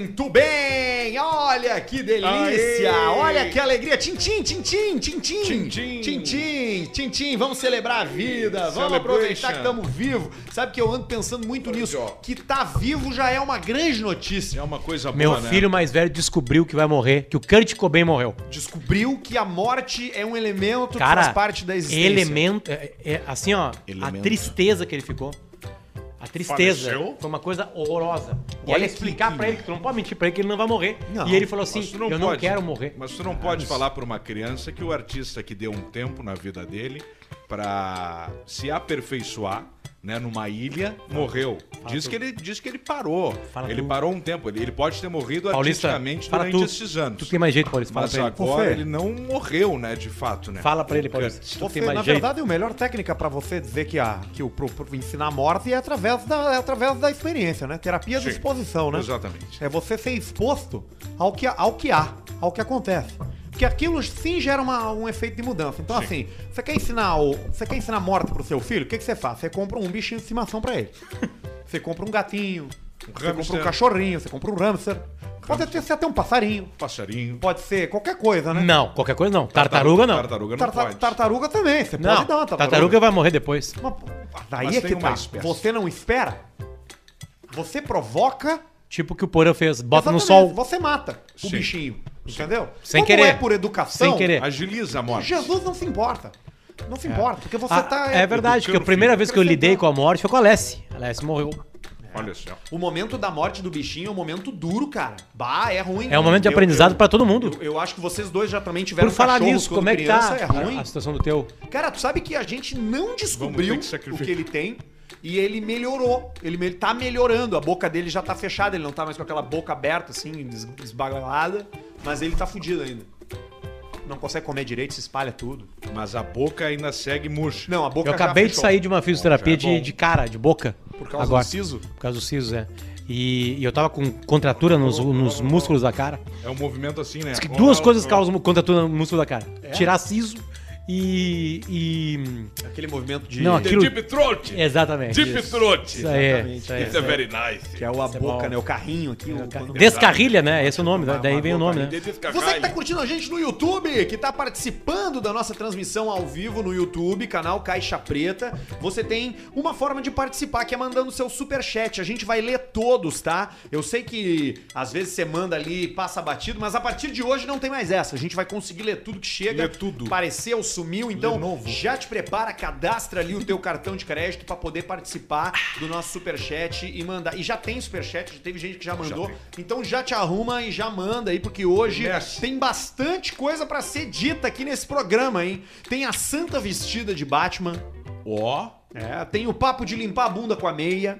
Muito bem! Olha que delícia! Aê! Olha que alegria! Tintim, tintim, tintim! Tintim. Tintim, tintim! Vamos celebrar a vida! Vamos aproveitar que estamos vivos! Sabe que eu ando pensando muito nisso? Que tá vivo já é uma grande notícia. É uma coisa Meu boa, né? filho mais velho descobriu que vai morrer, que o Kurt Cobain morreu. Descobriu que a morte é um elemento Cara, que faz parte da existência. elemento, é, é, assim ó, a Elemento. tristeza que ele ficou. A tristeza Faleceu? foi uma coisa horrorosa. E Olha aí que- explicar pra ele que tu não pode mentir pra ele que ele não vai morrer. Não, e ele falou assim: tu "Eu não quero morrer". Mas tu não pode falar pra uma criança que o artista que deu um tempo na vida dele pra se aperfeiçoar, né, numa ilha, morreu. Diz que ele diz que ele parou. Fala ele tu. parou um tempo, ele, ele pode ter morrido Paulista, artisticamente fala durante tu. esses anos. Tu tem mais jeito, Paulista, fala Mas ele. agora ele não morreu, né, de fato, né? Fala pra ele, O Paulista. Tu Você, tem mais na jeito. verdade, a melhor técnica pra você dizer que, a, que o pro, pro ensinar a morte é através da, é através da experiência, né? Terapia de Sim, exposição, né? Exatamente. É você ser exposto ao que, ao que há, ao que acontece. Porque aquilo sim gera uma- um efeito de mudança. Então, assim, você quer ensinar o, você quer ensinar morte pro seu filho? O que, que você faz? Você compra um bichinho de estimação pra ele. Você compra um gatinho, você compra um cachorrinho, você compra um hamster. Pode ter, ser até um passarinho. Passarinho. Pode ser qualquer coisa, né? Não, qualquer coisa não. Tartaruga não. Tartaruga não Tarta- pode. tartaruga também, você Não, pode dar uma tartaruga vai morrer depois. Mas, daí Mas é que tá. espécie. Você não espera, você provoca, Tipo o que o Porã fez. Bota no exatamente, sol. você mata o Sim. bichinho. Entendeu? Sem Como querer. é por educação, Sem querer. Agiliza a morte. Jesus não se importa. Não se importa, porque você Ah, tá. é verdade, que a primeira vez que eu lidei com a morte foi com a Alessi. A Alessi morreu. Olha só. O momento da morte do bichinho é um momento duro, cara. Bah, é ruim. É um momento de Eu- aprendizado pra todo mundo. Eu, eu acho que vocês dois já também tiveram Por falar nisso, quando como é que criança, tá É ruim. a, a situação do teu? Cara, tu sabe que a gente não descobriu que o que ele tem e ele melhorou. Ele me- tá melhorando. A boca dele já tá fechada, ele não tá mais com aquela boca aberta, assim, des- esbagalhada. Mas ele tá fudido ainda. Não consegue comer direito, se espalha tudo. Mas a boca ainda segue murcha. Não, a boca Eu acabei de sair de uma fisioterapia Bom, já é de, bom. de cara, de boca. Por causa agora. do siso? Por causa do siso, é. E, e eu tava com contratura nos, nos músculos da cara. É um movimento assim, né? Diz que duas coisas causam contratura no músculo da cara. Tirar siso e... e... Aquele movimento de. Não, aquilo- deep throat. Exatamente. Deep isso. throat. Isso aí, Exatamente. isso aí. A very nice. Que é o a é boca, bom. né? O carrinho aqui. o- quando- Descarrilha, né? Esse é o nome, daí vem o nome, né? Você que tá curtindo a gente no YouTube, que tá participando da nossa transmissão ao vivo no YouTube, canal Caixa Preta, você tem uma forma de participar que é mandando seu super chat. A gente vai ler todos, tá? Eu sei que às vezes você manda ali e passa batido, mas a partir de hoje não tem mais essa. A gente vai conseguir ler tudo que chega. Lê tudo. Apareceu, sumiu, então já te prepara, cadastra ali o teu cartão de crédito pra poder participar do nosso superchat e mandar. E já tem superchat, já teve gente que já mandou. tem. então já te arruma e já manda aí, porque hoje Mexe. tem bastante coisa pra ser dita aqui nesse programa, hein? Tem a Santa vestida de Batman. Ó, É, tem o papo de limpar a bunda com a meia.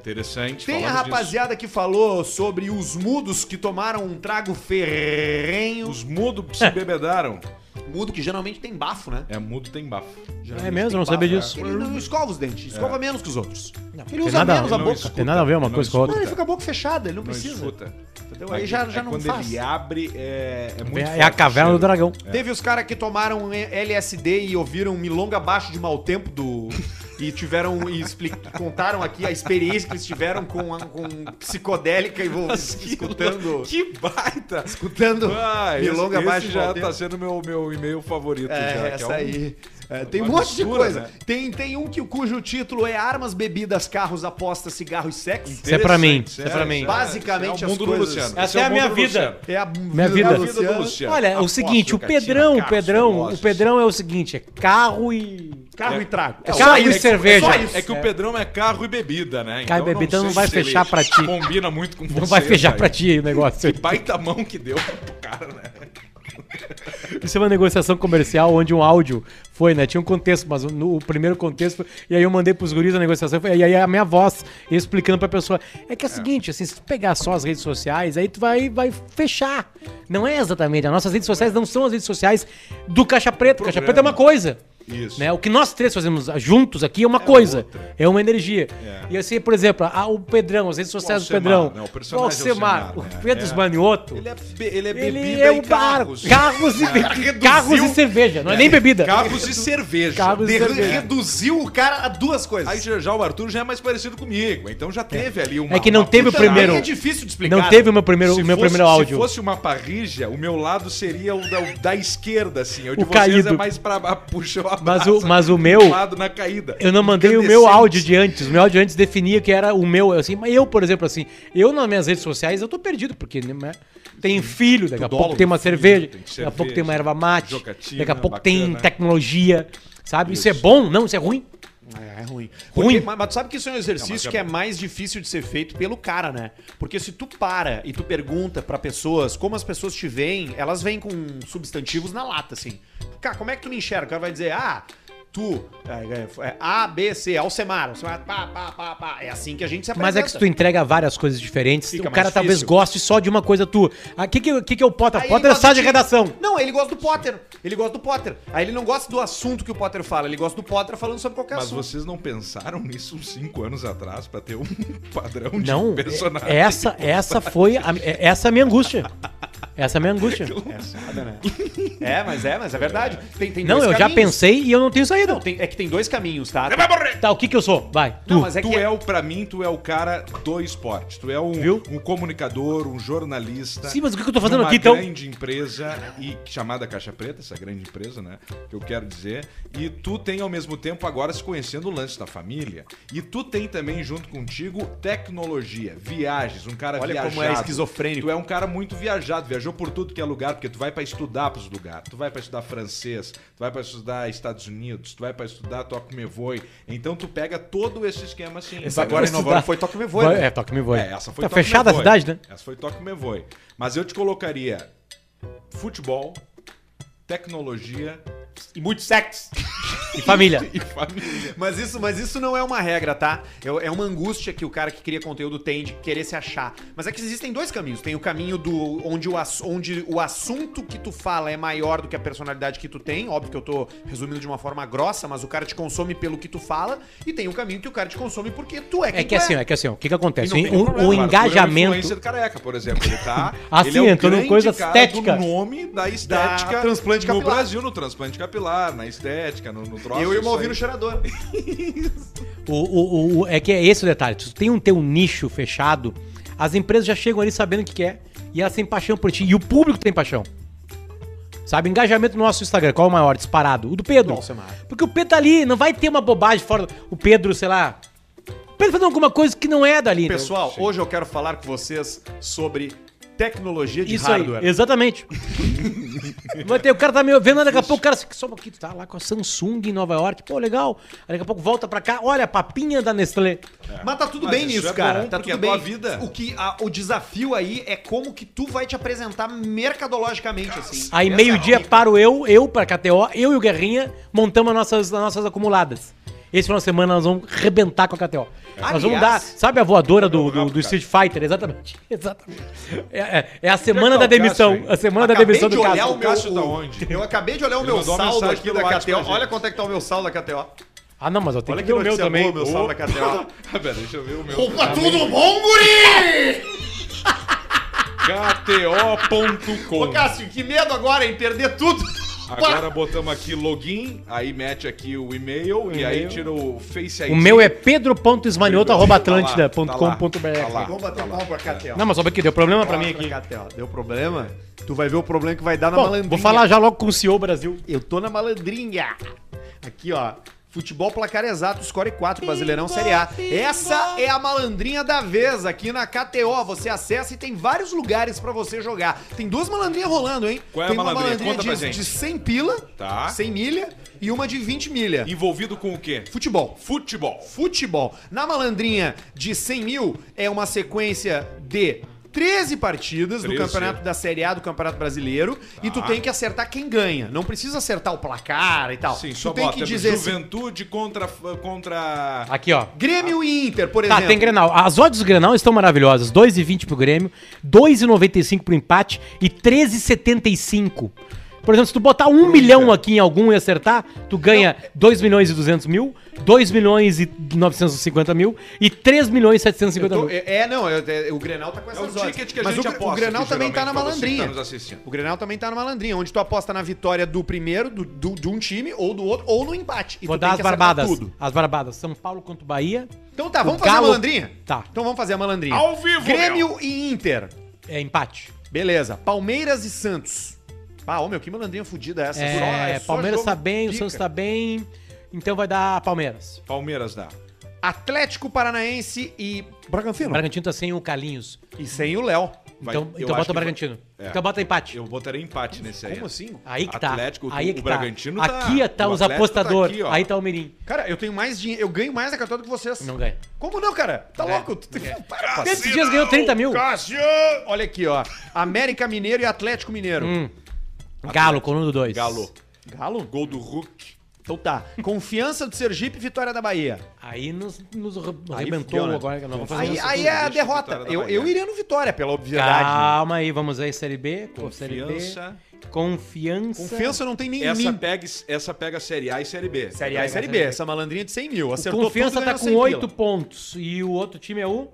interessante. Tem a rapaziada que falou sobre os mudos que tomaram um trago ferrenho. disso. Os mudos se bebedaram. Mudo que geralmente tem bafo, né? É, mudo tem bafo. É mesmo, não sabia disso. Ele não escova os dentes, escova menos que os outros. ele tem usa nada- menos a ele não boca. escuta. Tem nada a ver uma Não coisa com a outra. Não, ele fica a boca fechada, ele não, Não precisa. escuta. Entendeu? Aí já, já É não quando faz. ele abre, é, é muito É, forte a caverna do dragão. Teve os caras que tomaram LSD e ouviram Milonga abaixo de mau tempo do. e tiveram. e contaram aqui a experiência que eles tiveram com, a, com psicodélica e vou escutando. Que baita! Escutando Ah, Milonga esse, abaixo esse de já tá sendo meu, meu e-mail favorito. já, É, que essa é um- aí. É, tem um monte de mistura, coisa. né? Tem, tem um que, cujo título é Armas, Bebidas, Carros, Apostas, Cigarro e Sexo. Isso é pra mim, isso é pra mim. Basicamente é o as mundo coisas- do Luciano. Essa Esse é a o minha vida. É a Minha vida. Vida Luciano. do Luciano. Olha, o Aposto, seguinte, o Pedrão, o Pedrão, o. Pedrão é o seguinte, é carro e... Carro É. e trago. É só carro e isso, cerveja. É só isso. É que o Pedrão é carro e bebida, né? Carro e eu bebida sei não vai fechar pra ti. Combina muito com você. Não vai fechar pra ti o negócio. Que baita mão que deu pro cara, né? Isso é uma negociação comercial onde um áudio foi, né? Tinha um contexto, mas no o primeiro contexto, foi- e aí eu mandei pros guris a negociação, foi- e aí a minha voz explicando pra pessoa. É que é o seguinte, assim, se tu pegar só as redes sociais, aí tu vai, vai fechar. Não é exatamente. As nossas redes sociais não são as redes sociais do Caixa Preta. Caixa Preta é uma coisa. Isso. Né? O que nós três fazemos juntos aqui é uma coisa, outra. é uma energia. É. E assim, por exemplo, a- o Pedrão, as redes sociais do Pedrão, né? O personagem Alcemar, Alcemar, né? o Pedro É. Esmanioto, Ele é, be- ele é ele bebida é e o carros. carros e, carros e cerveja, não é nem bebida. Carros e cerveja. Carros e cerveja. reduziu o cara a duas coisas. Aí já, já o Arthur já é mais parecido comigo, então já teve ali uma... É que não teve o primeiro- é difícil de explicar. Não teve o meu primeiro, o meu fosse- primeiro áudio. Se fosse uma parrija, o meu lado seria o da, o da esquerda, assim. O de O vocês é mais pra a- puxar a Mas o- mas o meu- na caída. Eu não mandei o meu áudio de antes. O meu áudio de antes definia que era o meu, assim. Mas eu, por exemplo, assim, eu nas minhas redes sociais, eu tô perdido, porque né, tem filho, daqui a pouco tem uma cerveja, tem daqui a pouco tem uma erva mate, jogatina, daqui a pouco tem tecnologia, sabe? Isso. é Isso. bom? Não, isso é ruim. É, é ruim. Ruim. Mas, mas tu sabe que isso é um exercício Não, que é mais difícil de ser feito pelo cara, né? Porque se tu para e tu pergunta pra pessoas como as pessoas te veem, elas vêm com substantivos na lata, assim. Cara, como é que tu me enxerga? O cara vai dizer, ah, tu, é, é, A, B, C, Alcemar, Alcemar, pá, pá, pá, pá. É assim que a gente se apresenta. Mas é que se tu entrega várias coisas diferentes, Fica o cara mais talvez difícil. goste só de uma coisa tua. O que, que, que, que é o Potter? Aí Potter é sala de de- redação. Não, ele gosta do Potter. Ele gosta do Potter. Aí ele não gosta do assunto que o Potter fala, ele gosta do Potter falando sobre qualquer Mas assunto. vocês não pensaram nisso uns 5 anos atrás pra ter um padrão de Não, personagem? é- essa, essa foi a, é- essa é a minha angústia. Essa é a minha angústia. É foda, né? é, mas é, mas é verdade. Tem, tem Não, dois eu já caminhos. pensei e eu não tenho saída. Não, tem- é que tem dois caminhos, tá? Você vai morrer! Tá, o que que eu sou? Vai, tu. Não, mas é tu que é o, pra mim, tu é o cara do esporte. Tu é um, Viu? um comunicador, um jornalista. Sim, mas o que que eu tô fazendo aqui, então? grande empresa, e, chamada Caixa Preta, essa grande empresa, né? Que eu quero dizer. E tu tem, ao mesmo tempo, agora se conhecendo o lance da família. E tu tem também, junto contigo, tecnologia, viagens, um cara Olha viajado. como é esquizofrênico. Tu é um cara muito viajado, viajou por tudo que é lugar, porque tu vai pra estudar pros lugares. Tu vai pra estudar francês, tu vai pra estudar Estados Unidos, tu vai pra estudar Toque Me Voe. Então tu pega todo esse esquema assim. Esse agora em Nova York foi Toque Me Voe, né? É, toque me voe. É, essa foi Tá Toque fechada Me a cidade, né? Essa foi Toque Me Voe. Mas eu te colocaria futebol, tecnologia E muito sexo. E família. e família. Mas isso, mas isso não é uma regra, tá? É, é uma angústia que o cara que cria conteúdo tem de querer se achar. Mas é que existem dois caminhos. Tem o caminho do onde o, onde o assunto que tu fala é maior do que a personalidade que tu tem. Óbvio que eu tô resumindo de uma forma grossa, mas o cara te consome pelo que tu fala. E tem o caminho que o cara te consome porque tu é quem É que tu assim, é. é que assim, ó, o que que acontece? E O, problema, o Claro, engajamento... por influência do careca, por exemplo. Ele tá. Ah, ele é o entrou grande coisa cara estética. Do nome da estética. transplante no capilar. Brasil, no transplante capilar, na estética, no, no troço. Eu e o Malvino cheirador. O, o, o- é que é esse o detalhe. Se tu tem um teu nicho fechado, as empresas já chegam ali sabendo o que quer e elas têm paixão por ti. E o público tem paixão. Sabe, engajamento no nosso Instagram, qual é o maior? Disparado. O do Pedro. Do Alcemar. Porque o Pedro tá ali, não vai ter uma bobagem fora. O Pedro, sei lá. O Pedro fazendo alguma coisa que não é dali. entendeu? Pessoal, hoje eu quero falar com vocês sobre tecnologia de Isso hardware. aí, exatamente. Ter, o cara tá me vendo, daqui a pouco o cara só um pouquinho, tá lá com a Samsung em Nova York, pô, legal. Aí daqui a pouco volta pra cá, olha, a papinha da Nestlé. Mas tá tudo Mas bem isso nisso, é cara. bom, tá tudo é bem. tua vida. O que a- o desafio aí é como que tu vai te apresentar mercadologicamente assim. Aí meio-dia é a- paro eu, eu pra KTO, eu e o Guerrinha montamos as nossas, as nossas acumuladas. Esse final de semana nós vamos rebentar com a KTO. nós vamos dar, sabe a voadora do, do, do. Street Fighter? Exatamente. Exatamente. É, é- é a semana tá da o demissão. Cássio? A semana da demissão de do Cássio. o meu Cássio tá o- onde? Eu acabei de olhar o Ele meu saldo aqui da KTO. Olha quanto é que tá o meu saldo da KTO. Ah, não, mas eu tenho Olha que que ver o meu notícia também. boa, meu saldo da KTO. Ah, pera, deixa eu ver o meu. Opa, tudo bom, guri? KTO.com. Ô, Cássio, que medo agora, hein? Perder tudo. Agora botamos aqui login, aí mete aqui o e-mail e aí tira o Face ID. O meu é pedro.esmanioto.atlântida.com.br. Tá tá. Vamos bater pau pra KTO. Não, mas só que deu problema pra mim aqui. Deu problema? Tu vai ver o problema que vai dar na Bom, malandrinha. vou falar já logo com o CEO Brasil. Eu tô na malandrinha. Aqui, ó. Futebol placar exato, score 4, Brasileirão Série A. Essa é a malandrinha da vez aqui na KTO. Você acessa e tem vários lugares pra você jogar. Tem duas malandrinhas rolando, hein? Qual é a tem uma malandrinha? malandrinha Conta pra de, gente. de 100 pila, Tá. 100 milha, e uma de 20 milha. Envolvido com o quê? Futebol. Futebol. Futebol. Na malandrinha de 100 mil é uma sequência de 13 partidas do 13. campeonato da Série A do Campeonato Brasileiro e tu Tá. tem que acertar quem ganha. Não precisa acertar o placar e tal. Sim, tu só tem bota que dizer assim, Juventude contra contra Aqui, ó. Grêmio e Inter, por Tá, exemplo. tem Grenal. As odds do Grenal estão maravilhosas. 2,20 pro Grêmio, 2,95 pro empate e 13,75 Por exemplo, se tu botar um milhão aqui em algum e acertar, tu ganha 2 milhões e 200 mil, 2 milhões e 950 mil e 3 milhões e Eu 750 tô- mil. é, é, não, eu- é, o Grenal tá com É essas o odds. ticket que a Mas gente o, aposta o Grenal também tá na que malandrinha. tá. O Grenal também tá na malandrinha, onde tu aposta na vitória do primeiro, do, do- de um time, ou do outro, ou no empate. E Vou tu dar tem as barbadas. tudo. As barbadas. São Paulo contra o Bahia. Então tá, vamos O fazer a Galo- malandrinha? Tá. Então vamos fazer a malandrinha. Ao vivo, Grêmio e Inter. É empate. Beleza. Palmeiras e Santos. Ah, ô meu, que malandrinha fodida essa. É, Só- é só Palmeiras tá bem, o pica. Santos tá bem. Então vai dar Palmeiras. Palmeiras dá. Atlético Paranaense e Bragantino. O Bragantino tá sem o Carlinhos. E sem o Léo. Vai- Então, eu então acho bota o Bragantino. vai- é. Então bota empate. Eu botaria empate nesse aí. Como assim? Aí que tá. Atlético, aí o que Bragantino tá. tá- Aqui tá o os tá apostadores. aqui, ó. aí tá o Mirim. Cara, eu tenho mais dinheiro. Eu ganho mais na cartola do que vocês. Não ganha. Como não, cara? Tá É. louco? Tem- Para. Esses dias ganhou 30 mil. Cássio! Olha aqui, ó. América Mineiro e Atlético Mineiro. Hum. Galo, coluna do 2. Galo. Galo? Gol do Hulk. Então tá. Confiança do Sergipe e vitória da Bahia. Aí nos, nos arrebentou né? agora. que nós vamos fazer Aí, isso aí tudo. é a deixa derrota. vitória da Eu, Bahia. eu iria no Vitória, pela obviedade. Calma aí, vamos aí, Série B. pô, Série B. Confiança. Confiança. Confiança não tem nem em Essa mim. pega, essa pega Série A e Série B. Série A e Série B. Essa malandrinha de 100 mil. O Acertou Confiança tudo, tá ganhou com 100 8 pila. pontos. E o outro time é o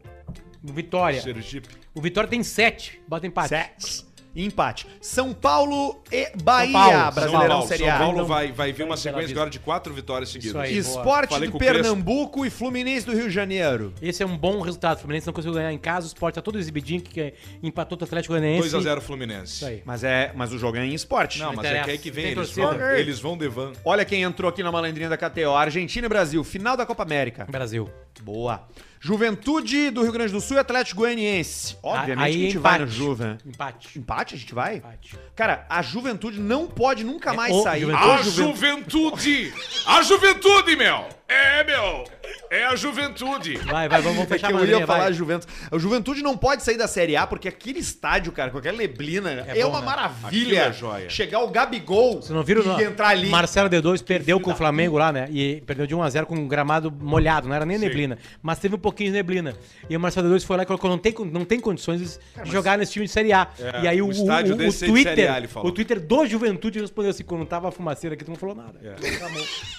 Vitória. Sergipe. O Vitória tem 7. Bota empate. Sete. E empate. São Paulo e Bahia. Paulo, São Brasileirão Paulo, Série São. Paulo Não. vai, vai vir uma sequência agora de quatro vitórias seguidas. Aí. Esporte do. Pernambuco e Fluminense do Rio de Janeiro. Esse é um bom resultado. O Fluminense não conseguiu ganhar em casa. O Sport tá todo exibidinho que empatou com o Atlético Goianiense. 2x0 Fluminense. Isso aí. Mas, é, mas o jogo é em esporte. Não, mas é que aí que vem, eles vão, eles vão de van. Olha quem entrou aqui na malandrinha da KTO. Argentina e Brasil. Final da Copa América. Brasil. Boa. Juventude do Rio Grande do Sul e Atlético Goianiense. Obviamente Aí a gente empate. vai no Juve, né? Empate. Empate a gente vai? Empate. Cara, a Juventude não pode nunca É mais o sair. Juventude. A juventude! A juventude, meu! É, meu! É a juventude! Vai, vai, vamos, vamos É que fechar a eu ia malandrinha, falar vai. Juventus. A Juventude não pode sair da Série A porque aquele estádio, cara, com aquela neblina, é, É bom, uma né? maravilha. Aquilo é joia. Chegar o Gabigol Vocês não viram? e não? entrar ali. Marcelo D2 perdeu com o Flamengo lá, né? E perdeu de 1x0 com um gramado molhado, não era nem neblina. Mas teve um pouquinho de neblina. E o Marcelo D2 foi lá e colocou: não tem, não tem condições de jogar nesse time de Série A. É, e aí o o, estádio o, o é Twitter, A, ele falou. o Twitter do Juventude respondeu assim: quando tava a fumaceira aqui, tu não falou nada.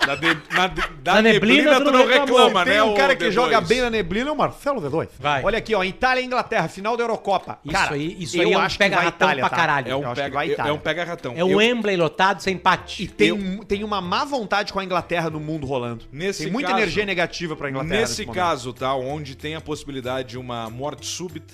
Da, de- na, de- da Na neblina, neblina, tu não reclama, Tem né? um cara que D2? joga bem na neblina, é o Marcelo D2. Vai. Olha aqui, ó, Itália e Inglaterra, final da Eurocopa. Isso cara, aí- isso eu aí é um acho que vai pega-ratão Itália, pra tá? caralho. É Eu um acho que pega, vai Itália. é um pega-ratão. É o Wembley lotado sem empate. E tem, um- tem uma má vontade com a Inglaterra no mundo rolando. Nesse tem muita energia negativa pra Inglaterra. Nesse caso, tá? Onde tem a possibilidade de uma morte súbita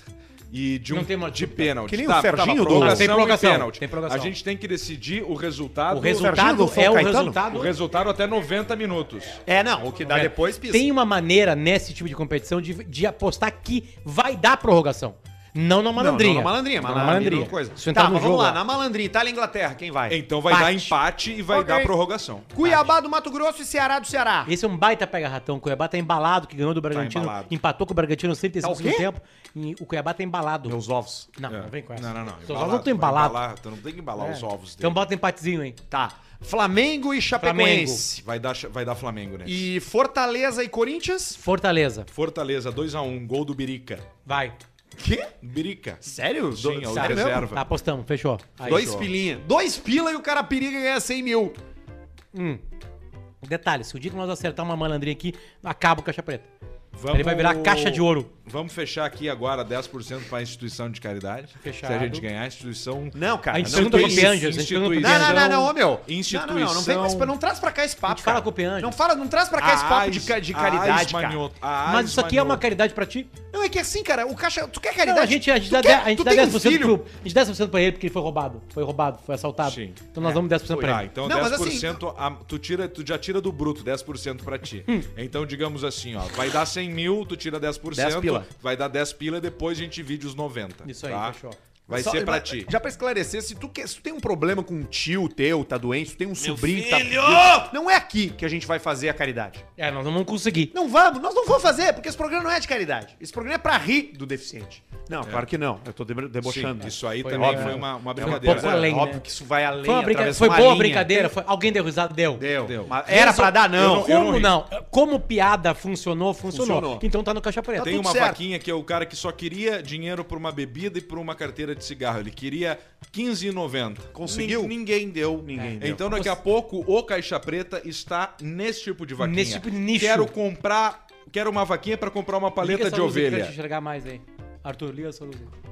e de um Não tem de pênalti. Que nem tá, o Serginho tá, do- prorrogação Tem prorrogação, pênalti. tem prorrogação. A gente tem que decidir o resultado. O resultado do São é o Caetano? resultado. o resultado até 90 minutos. É, não, o que dá depois pisa. Tem uma maneira nesse tipo de competição de, de apostar que vai dar prorrogação. Não na malandrinha. Não, não na malandrinha, mas na na malandrinha. coisa. Se Tá, mas vamos lá, na malandrinha, Itália e Inglaterra, quem vai? Então vai dar empate e vai Ok. dar prorrogação. Cuiabá do Mato Grosso e Ceará do Ceará. Esse é um baita pega-ratão. Cuiabá tá embalado, que ganhou do Bragantino. embalado. empatou com o Bragantino no 35 Tá tempo. E o Cuiabá tá embalado. Meus ovos. Não, É. não vem com essa. Não, não, não. Seus ovos não estão embalados. Tu não tem que embalar É. os ovos Então dele. bota empatezinho aí. Tá. Flamengo e Chapecoense. Vai dar, vai dar Flamengo nesse. E Fortaleza e Corinthians. Fortaleza. Fortaleza, 2x1, gol do Birica. Vai. Quê? Birica. Sério? Sim, Do- é o sério reserva. mesmo? Tá, apostamos. Fechou. Aí. Dois show. pilinha. Dois pila e o cara periga ganhar 100 mil. Hum. Detalhe, se o dia que nós acertar uma malandrinha aqui, acaba o caixa preta. Vamos- Ele vai virar caixa de ouro. Vamos fechar aqui agora 10% para instituição de caridade. Fechado. Se a gente ganhar, a instituição. Não, cara. A gente não pergunta pro. Pianjas, a pro Não, não, não, não, ô meu. Instituição- Não, não, não, não, vem com esse- não traz pra cá esse papo. A fala cara. com o Pianjas. Não, fala, não traz pra cá esse papo de, de caridade, cara. manioto, a Mas isso aqui é uma caridade pra ti? Não, é que assim, cara, o caixa. Tu quer Não, caridade? a gente, a gente dá, quer- a gente dá um 10% filho? pro, a gente dá 10% pra ele porque ele foi roubado. Foi roubado, foi assaltado. Sim. Então nós damos 10% pra Ah, ele. então Não, mas 10% a- tu, tira, tu já tira do bruto 10% pra ti. Hum. Então, digamos assim, ó, vai dar 100 mil, tu tira 10%, 10 pila. vai dar 10 pila, depois a gente divide os 90. Isso aí, tá? fechou. Vai Só- ser pra ti. Já pra esclarecer, se tu, quer, se tu tem um problema com um tio teu, tá doente, se tu tem um sobrinho que filho! tá. Não é aqui que a gente vai fazer a caridade. É, nós não vamos conseguir. Não vamos, nós não vamos fazer, porque esse programa não é de caridade. Esse programa é pra rir do deficiente. Não, claro que não. Eu tô debo- debochando. É. Sim, isso aí Foi também óbvio. foi uma, uma Foi um brincadeira. pouco além, óbvio né? que isso vai além. Foi, uma brinca... foi uma boa a linha. brincadeira. Foi... Alguém deu risada? Deu. Deu. Deu. Mas era pra dar, não. eu não Como ri. não? Como piada funcionou, funcionou. Funcionou. Então tá no caixa preta. Tem tudo uma certo. vaquinha que é o cara que só queria dinheiro por uma bebida e por uma carteira de cigarro. Ele queria 15,90. Conseguiu? Nin- ninguém deu. Ninguém deu. Então daqui a pouco o Caixa Preta está nesse tipo de vaquinha. Nesse tipo de nicho. Quero comprar, quero uma vaquinha para comprar uma paleta Liga de luz ovelha. gente enxergar mais aí. Arthur, liga essa luz aí.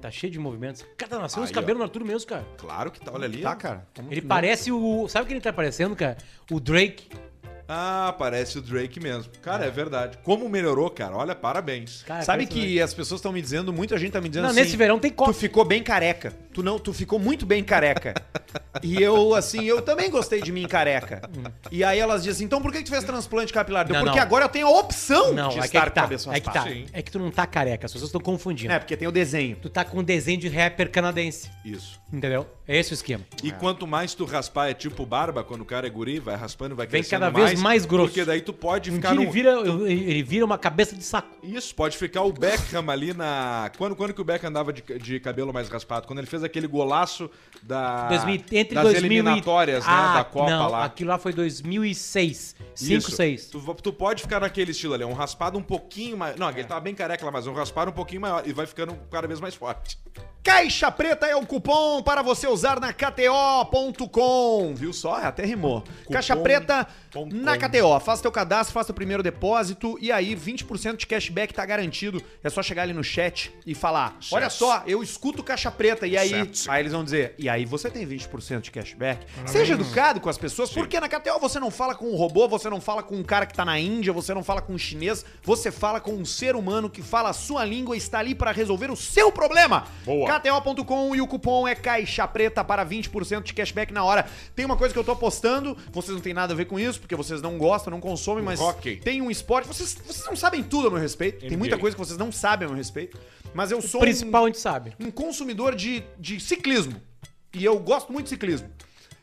Tá cheio de movimentos. Cara, tá nascendo os cabelos ó. no Arthur mesmo, cara. Claro que tá, olha ali. Tá, cara. Vamos- Ele parece o. Sabe o que ele tá parecendo, cara? O Drake. Ah, parece o Drake mesmo. Cara, é verdade. Como melhorou, cara? Olha, parabéns. Cara, Sabe que as pessoas estão me dizendo, muita gente tá me dizendo Não, assim... nesse verão tem Tu copo. ficou bem careca. Tu não, tu ficou muito bem careca. e eu, assim, eu também gostei de mim careca. e aí elas dizem, então por que que tu fez transplante capilar? Não, porque não. agora eu tenho a opção Não, de é estar é que tá. a cabeça É que tá. Sim. É que tu não tá careca, as pessoas estão confundindo. É, porque tem o desenho. Tu tá com um desenho de rapper canadense. Isso. Entendeu? É esse o esquema. E quanto mais tu raspar, é tipo barba, quando o cara é guri, vai raspando, vai Vem crescendo cada vez mais grosso. Porque daí tu pode Um ficar no... ele vira, ele vira uma cabeça de saco. Isso, pode ficar o Beckham ali na... Quando, quando que o Beckham andava de, de cabelo mais raspado? Quando ele fez aquele golaço da... 2000, entre das 2000 eliminatórias, e... né, Ah, da Copa não, lá. aquilo lá foi 2006. 5, Isso. 6. Tu, tu pode ficar naquele estilo ali, um raspado um pouquinho mais... Não, ele tava bem careca lá, mas um raspado um pouquinho maior e vai ficando cada vez mais forte. Caixa Preta é o cupom para você usar na KTO.com. Viu só? Até rimou. Caixa Preta ponto na com. KTO. Faça teu cadastro, faça o primeiro depósito e aí 20% de cashback tá garantido. É só chegar ali no chat e falar: Olha só, eu escuto Caixa Preta. E aí, aí eles vão dizer: E aí você tem 20% de cashback. Seja educado com as pessoas, porque na KTO você não fala com um robô, você não fala com um cara que tá na Índia, você não fala com um chinês, você fala com um ser humano que fala a sua língua e está ali para resolver o seu problema. Boa. KTO.com e o cupom é Caixa Preta para 20% de cashback na hora. Tem uma coisa que eu tô apostando, vocês não tem nada a ver com isso, porque vocês não gostam, não consomem, mas Hockey. tem um esporte. Vocês, vocês não sabem tudo a meu respeito. Tem NBA. muita coisa que vocês não sabem a meu respeito. Mas eu sou O principal a gente sabe. um, um consumidor de, de ciclismo. E eu gosto muito de ciclismo.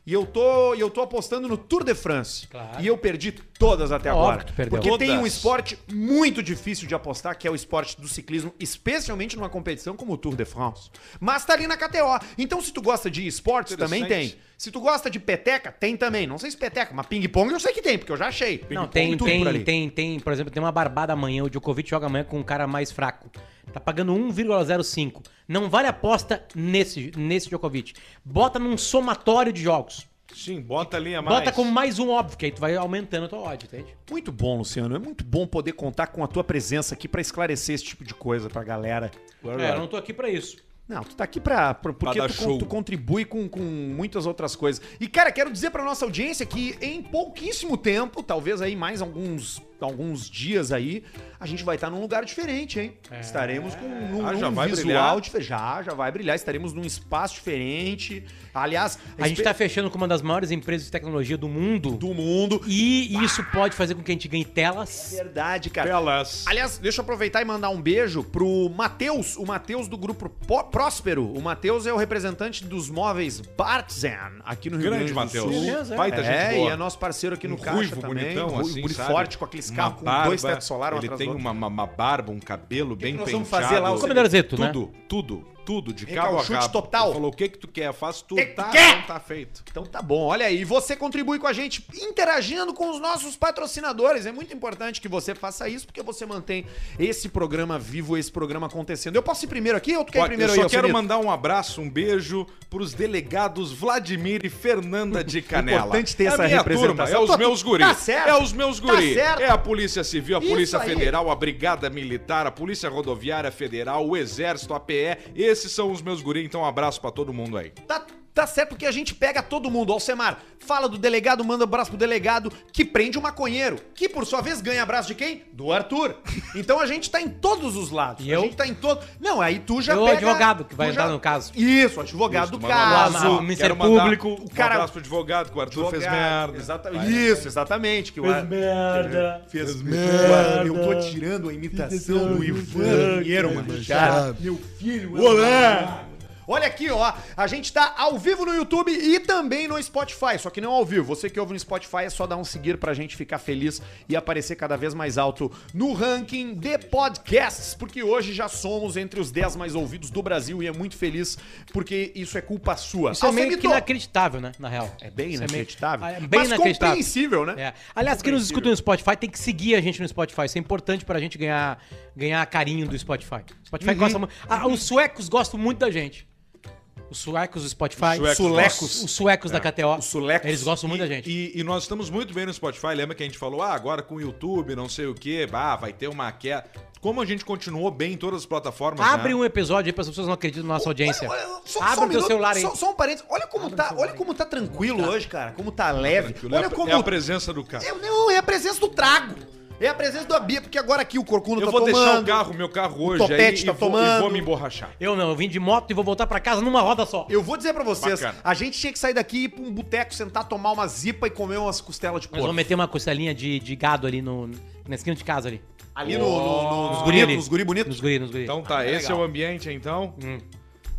E eu tô, e eu tô apostando no Tour de France. Claro. E eu perdi todas até Óbvio agora. que tu perdeu. Porque tem um Todas. esporte muito difícil de apostar, que é o esporte do ciclismo, especialmente numa competição como o Tour de France. Mas tá ali na KTO. Então, se tu gosta de esportes, também tem. Se tu gosta de peteca, tem também. Não sei se peteca, mas ping-pong eu sei que tem, porque eu já achei. Não, tem, tudo por ali. tem, tem, tem, por exemplo, tem uma barbada amanhã, o Djokovic joga amanhã com um cara mais fraco. Tá pagando 1,05. Não vale aposta nesse, nesse Djokovic. Bota num somatório de jogos. Sim, bota a linha mais. Bota como mais um óbvio, que aí tu vai aumentando a tua odd, entende? Muito bom, Luciano. É muito bom poder contar com a tua presença aqui pra esclarecer esse tipo de coisa pra galera. É, eu não tô aqui pra isso. Não, tu tá aqui pra, pra- porque dar tu, con- show. tu contribui com, com muitas outras coisas. E, cara, quero dizer pra nossa audiência que em pouquíssimo tempo, talvez aí mais alguns, alguns dias aí, a gente vai estar num lugar diferente, hein? Estaremos com num, Ah, já num vai visual brilhar? diferente. Já, já vai brilhar. Estaremos num espaço diferente. Aliás, A gente espe- tá fechando com uma das maiores empresas de tecnologia do mundo. do mundo. E isso pode fazer com que a gente ganhe telas. Verdade, cara. Belas. Aliás, deixa eu aproveitar e mandar um beijo pro Matheus, o Matheus do grupo Próspero. O Matheus é o representante dos móveis Bartzen aqui no Rio Grande Grande Matheus. Sul. Beleza, é. Baita gente É, boa. e é nosso parceiro aqui no Um Caixa ruivo, também. bonitão, Rui- assim, forte, com aqueles Uma carros com barba, dois tetos solar, um Ele atrás tem do outro. uma, uma, uma barba, um cabelo bem que nós penteado. vamos fazer lá? Como Dorzeto, né? Tudo, tudo, tudo, de cabo a Recalchute rabo. total. Ele falou, o que que tu quer? Faz tudo. Que que tá, quer? não tá feito. Então tá bom, olha aí. Você contribui com a gente interagindo com os nossos patrocinadores. É muito importante que você faça isso, porque você mantém esse programa vivo, esse programa acontecendo. Eu posso ir primeiro aqui ou tu quer ir primeiro eu só aí, quero mandar um abraço, um beijo pros delegados Vladimir e Fernanda de Canela. Importante ter é essa representação. turma, é os Tá- meus guri. tá certo. É os meus Tá guri. certo. É a Polícia Civil, a Isso Polícia aí. Federal, a Brigada Militar, a Polícia Rodoviária Federal, o Exército, a PE. Esses são os meus guri, então um abraço pra todo mundo aí. Tá, tá certo porque a gente pega todo mundo. Alcemar, fala do delegado, manda abraço pro delegado que prende o maconheiro. Que por sua vez ganha abraço de quem? Do Arthur. Então a gente tá em todos os lados. E a eu? gente tá em todo. Não, aí tu já Eu, pega. advogado, que vai já- entrar no caso. Isso, advogado do Manda um caso. abraço. Ah, Ministério Público, Um o cara- abraço pro advogado, que o Arthur fez Advogado, merda. exata- Isso, exatamente. Que o Ar- merda. Fez merda. Eu tô tirando a imitação do Ivan Pinheiro, mano. Cara, meu filho. Olá! Olha aqui, ó. A gente tá ao vivo no YouTube e também no Spotify. Só que não ao vivo. Você que ouve no Spotify é só dar um seguir pra gente ficar feliz e aparecer cada vez mais alto no ranking de podcasts. Porque hoje já somos entre os 10 mais ouvidos do Brasil e é muito feliz porque isso é culpa sua. Isso é meio Alcemito, que inacreditável, né? Na real. É bem Isso meio- inacreditável. Ah, É bem mas inacreditável. compreensível, né? É. Aliás, quem nos escuta no Spotify tem que seguir a gente no Spotify. Isso é importante pra gente ganhar, ganhar carinho do Spotify. Spotify Uhum. gosta muito. Ah, os suecos gostam muito da gente. Os suecos do Spotify. Suecos. Sulecos. Os suecos da KTO. Os sulecos. Eles gostam muito E- da gente. E, e nós estamos muito bem no Spotify. Lembra que a gente falou, ah, agora com o YouTube, não sei o quê, bah, vai ter uma queda. Como a gente continuou bem em todas as plataformas. Abre né? um episódio aí para as pessoas não acreditam na nossa audiência. Olha, olha, só- Abre só um o teu celular aí. Só, só um parênteses. Olha como tá, olha como tá tranquilo hoje, cara. Como tá leve. Tranquilo, é Olha a- como É a presença do carro. É, não, é a presença do trago. É a presença da Bia, porque agora aqui o Corcunda Eu tá vou tomando. deixar o carro, meu carro hoje aí Topete e, tá vou, e tomando. vou me emborrachar. Eu não, eu vim de moto e vou voltar pra casa numa roda só. Eu vou dizer pra vocês, Bacana. a gente tinha que sair daqui e ir pra um boteco, sentar, tomar uma zipa e comer umas costelas de Nós porco. vamos meter uma costelinha de, de gado ali no, na esquina de casa ali. Ali no, no, no, nos guri, nos guri bonitos. Nos guri, nos guri. Então tá, é esse legal. é o ambiente, então. Hum.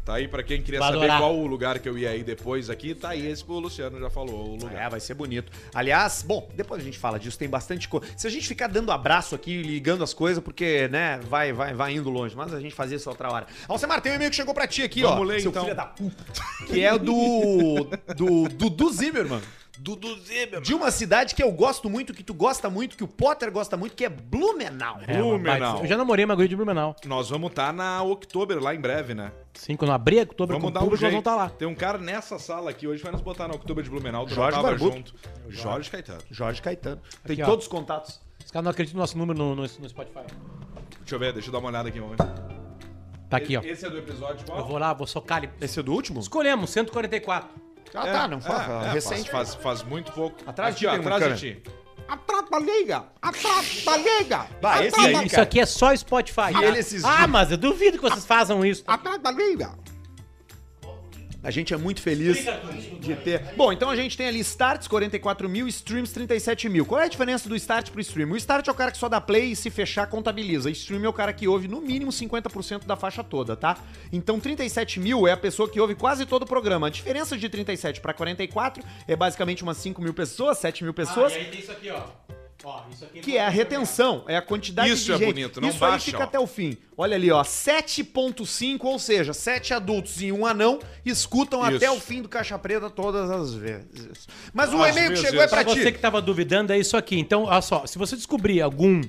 Tá aí pra quem queria saber qual o lugar que eu ia ir depois aqui, tá aí esse o Luciano já falou o lugar. É, vai ser bonito. Aliás, bom, depois a gente fala disso, tem bastante coisa. Se a gente ficar dando abraço aqui, ligando as coisas, porque, né, vai, vai, vai indo longe, mas a gente fazia isso outra hora. Alcemar, tem um e-mail que chegou pra ti aqui, ó. Vamos ler, seu então. filho da puta. Que é do. do Dudu Zimmermann. Dudu Zimmermann. De uma cidade que eu gosto muito, que tu gosta muito, que o Potter gosta muito, que é Blumenau. É, Blumenau. Eu já namorei uma guria de Blumenau. Nós vamos estar na Oktober lá em breve, né? Sim, quando abrir com Vamos o dar um público, nós jeito. vamos estar lá. Tem um cara nessa sala aqui hoje vai nos botar na Oktober de Blumenau. tu Jorge não tava Barbuto. junto. Jorge Caetano. Jorge Caetano. Tem Aqui, ó. todos os contatos. Os caras não acreditam no nosso número no, no, no Spotify. Deixa eu ver, deixa eu dar uma olhada aqui, vamos ver. Tá aqui, ó. Esse é do episódio qual? Eu vou lá, vou socar ali. Esse é do último? Escolhemos, 144. Ah, tá, não faz. É, é, recente. Faz, faz, faz muito pouco. Atrás de ti ó, tem uma atrás de ti. Liga! Atrás da liga! Bah, esse aí, isso cara. aqui é só Spotify. E ele esses ah, mas eu duvido que vocês façam isso. Atrás da liga! A gente é muito feliz de ter. Bom, então a gente tem ali starts 44 mil, streams 37 mil. Qual é a diferença do start pro stream? O start é o cara que só dá play e se fechar contabiliza. Stream é o cara que ouve no mínimo 50% da faixa toda, tá? Então 37 mil é a pessoa que ouve quase todo o programa. A diferença de 37 pra 44 é basicamente umas 5 mil pessoas, 7 mil pessoas. tem isso aqui, ó. Ó, isso aqui Que é a retenção, é a quantidade Isso de é gente. bonito, não Isso aí baixa, fica ó. até o fim. Olha ali, ó, 7.5, ou seja, 7 adultos e um anão escutam Isso. até o fim do Caixa Preta todas as vezes. Mas o Às e-mail que vezes. chegou é pra Pra ti. você que tava duvidando, é isso aqui. Então, olha só, se você descobrir algum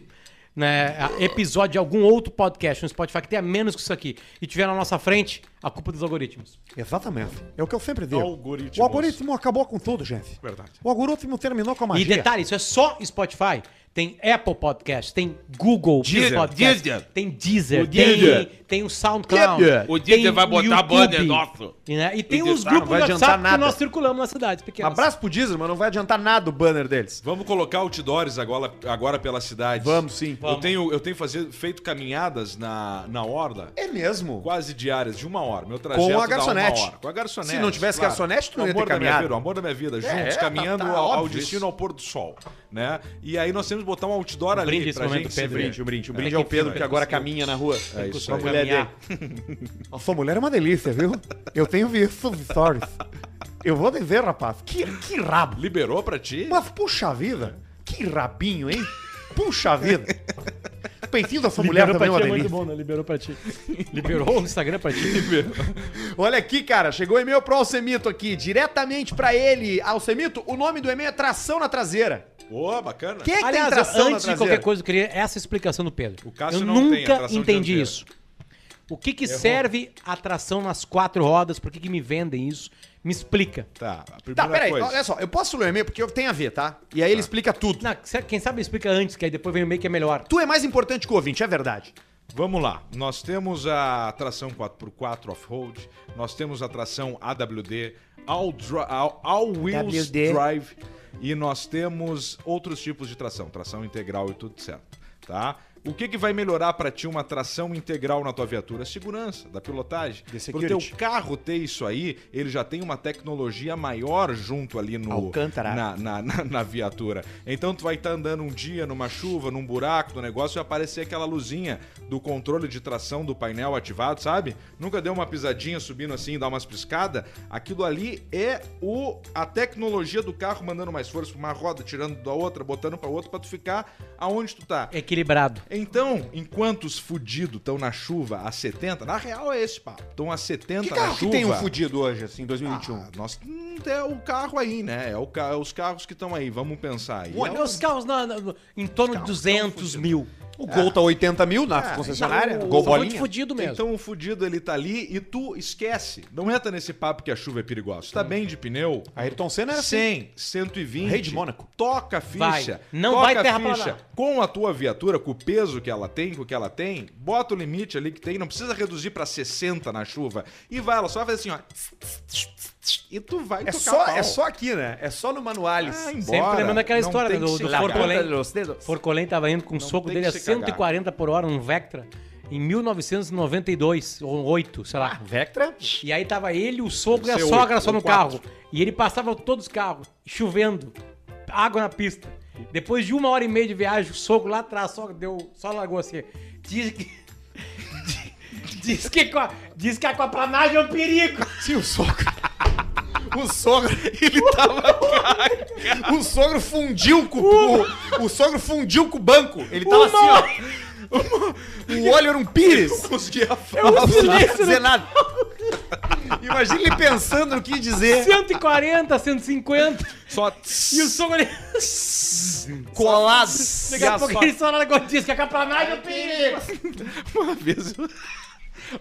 né, episódio de algum outro podcast no Spotify que tenha menos que isso aqui e tiver na nossa frente, a culpa é dos algoritmos. Exatamente. É o que eu sempre digo. Algoritmos. O algoritmo acabou com tudo, gente. Verdade. O algoritmo terminou com a E magia. detalhe, isso é só Spotify. Tem Apple Podcast, tem Google Deezer, Podcast, Deezer. tem Deezer, O tem, Deezer. tem o SoundCloud. Deezer. O Deezer tem vai botar banner nosso. E, né, e tem os Deezer grupos do WhatsApp que nada. nós circulamos nas cidades Um pequenas. abraço pro Deezer, mas não vai adiantar nada o banner deles. Vamos colocar outdoors agora, agora pela cidade. Vamos sim. Eu tenho, eu tenho fazer, feito caminhadas na, na orla É mesmo. quase diárias, de uma hora. Meu trajeto Com a garçonete. uma hora. Com a garçonete. Se não tivesse garçonete, tu não o ia ter amor da minha caminhado. vida, O amor da minha vida, juntos, é, tá- caminhando tá ao, ao óbvio destino ao pôr do sol. Né? E aí nós temos que botar um outdoor ali brinde pra momento, gente se Pedro. ver. Brinde, o brinde. É, brinde é, tem o Pedro que- que agora caminha na rua. É isso Com a aí. mulher dele. A sua mulher é uma delícia, viu? Eu tenho visto stories. Eu vou dizer, rapaz, que, que rabo. Liberou pra ti? Mas puxa vida, que rabinho, hein? Puxa vida. O peitinho da sua mulher Liberou também é uma é muito bom, né? Liberou pra ti. Liberou o Instagram pra ti. Olha aqui, cara, chegou o e-mail pro Alcemito aqui, diretamente pra ele. Alcemito, o nome do e-mail é tração na traseira. Ô, bacana. Quem é que Aliás, tem tração na antes de traseira? qualquer coisa, eu queria essa explicação do Pedro. O Cássio eu não nunca entendi dianteira. isso. O que que serve a tração nas quatro rodas? Por que que me vendem isso? Me explica. Tá, a primeira Tá, peraí, coisa. olha só, eu posso ler o e-mail porque tem a ver, tá? E aí ele explica tudo. Não, quem sabe explica antes, que aí depois vem o meio que é melhor. Tu é mais importante que o ouvinte, é verdade. Vamos lá. Nós temos a tração 4x4 off-road, nós temos a tração AWD, All, all, all Wheels WD. Drive e nós temos outros tipos de tração, tração integral e tudo certo, tá? O que, que vai melhorar pra ti uma tração integral na tua viatura? A segurança da pilotagem. Pro security. teu carro ter isso aí, ele já tem uma tecnologia maior junto ali no Alcântara. na, na, na, na viatura. Então tu vai estar andando um dia numa chuva, num buraco do negócio e vai aparecer aquela luzinha do controle de tração do painel ativado, sabe? Nunca deu uma pisadinha subindo assim e dá umas piscadas? Aquilo ali é o a tecnologia do carro mandando mais força pra uma roda, tirando da outra, botando pra outra pra tu ficar aonde tu tá. Equilibrado. Então, enquanto os fudidos estão na chuva a 70, na real é esse papo. Estão a 70 Que na carro que chuva. tem um fudido hoje, assim, em 2021? Ah, nós hum, é o carro aí, né? É, o é os carros que estão aí, vamos pensar aí. Olha, É os carros na- na- em torno de 200 mil. O Gol tá 80 mil na É, concessionária, Não, Gol muito bolinha. fudido mesmo. Então o fudido ele tá ali e tu esquece. Não entra nesse papo que a chuva é perigosa. Tu tá bem de pneu. Ayrton Senna era assim. 100, 120. Rei de Mônaco. Toca a ficha. Vai. Não toca vai a terra ficha. Com a tua viatura, com o peso que ela tem, com o que ela tem, bota o limite ali que tem. Não precisa reduzir pra 60 na chuva. E vai, ela só vai fazer assim, ó. E tu vai É tocar só, pau. é só aqui, né? É só no Manuales. Ah, embora. Sempre lembrando aquela história do, do. Forcolém. Forcolém tava indo com o soco tem dele a que se cagar. 140 por hora, um Vectra, em 1992, ou 8, sei lá. Vectra. E aí tava ele, o sogro e a sogra oito só ou no carro. E ele passava todos os carros, chovendo, água na pista. Depois de uma hora e meia de viagem, o sogro lá atrás só deu, só largou assim. Diz que. Diz que, diz que a aquaplanagem é um perigo. Sim, o sogro. O sogro, ele tava. o sogro fundiu com o. O sogro fundiu com o banco. Ele tava assim, ó. O olho era um pires. Conseguia Não um conseguia dizer nada. Imagina ele pensando no que dizer. 140, 150. Só. E o sogro ali. Colado. Daqui a pouco ele só largou diz que a aquaplanagem é perigo. Uma vez.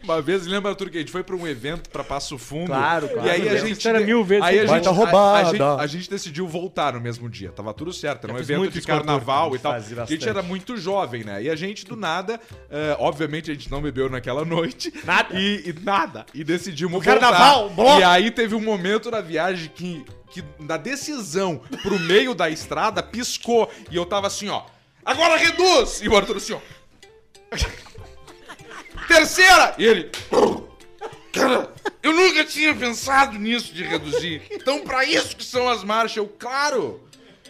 Uma vez, lembra, Arthur, que a gente foi pra um evento pra Passo Fundo. Claro, claro. E aí a gente. é mil vezes Aí a gente, vai. a, Baita a, roubada. gente, a gente decidiu voltar no mesmo dia. Tava tudo certo. Era um evento de o carnaval a e tal. A gente era muito jovem, né? E a gente, do nada, eh, obviamente a gente não bebeu naquela noite. Nada. E, e nada. E decidimos No carnaval, bloco. E aí teve um momento na viagem que, que na decisão pro meio da estrada piscou. E eu tava assim, ó. Agora reduz! E o Arthur assim, ó. Terceira! E ele. Cara, eu nunca tinha pensado nisso de reduzir. Então, pra isso que são as marchas, eu, claro.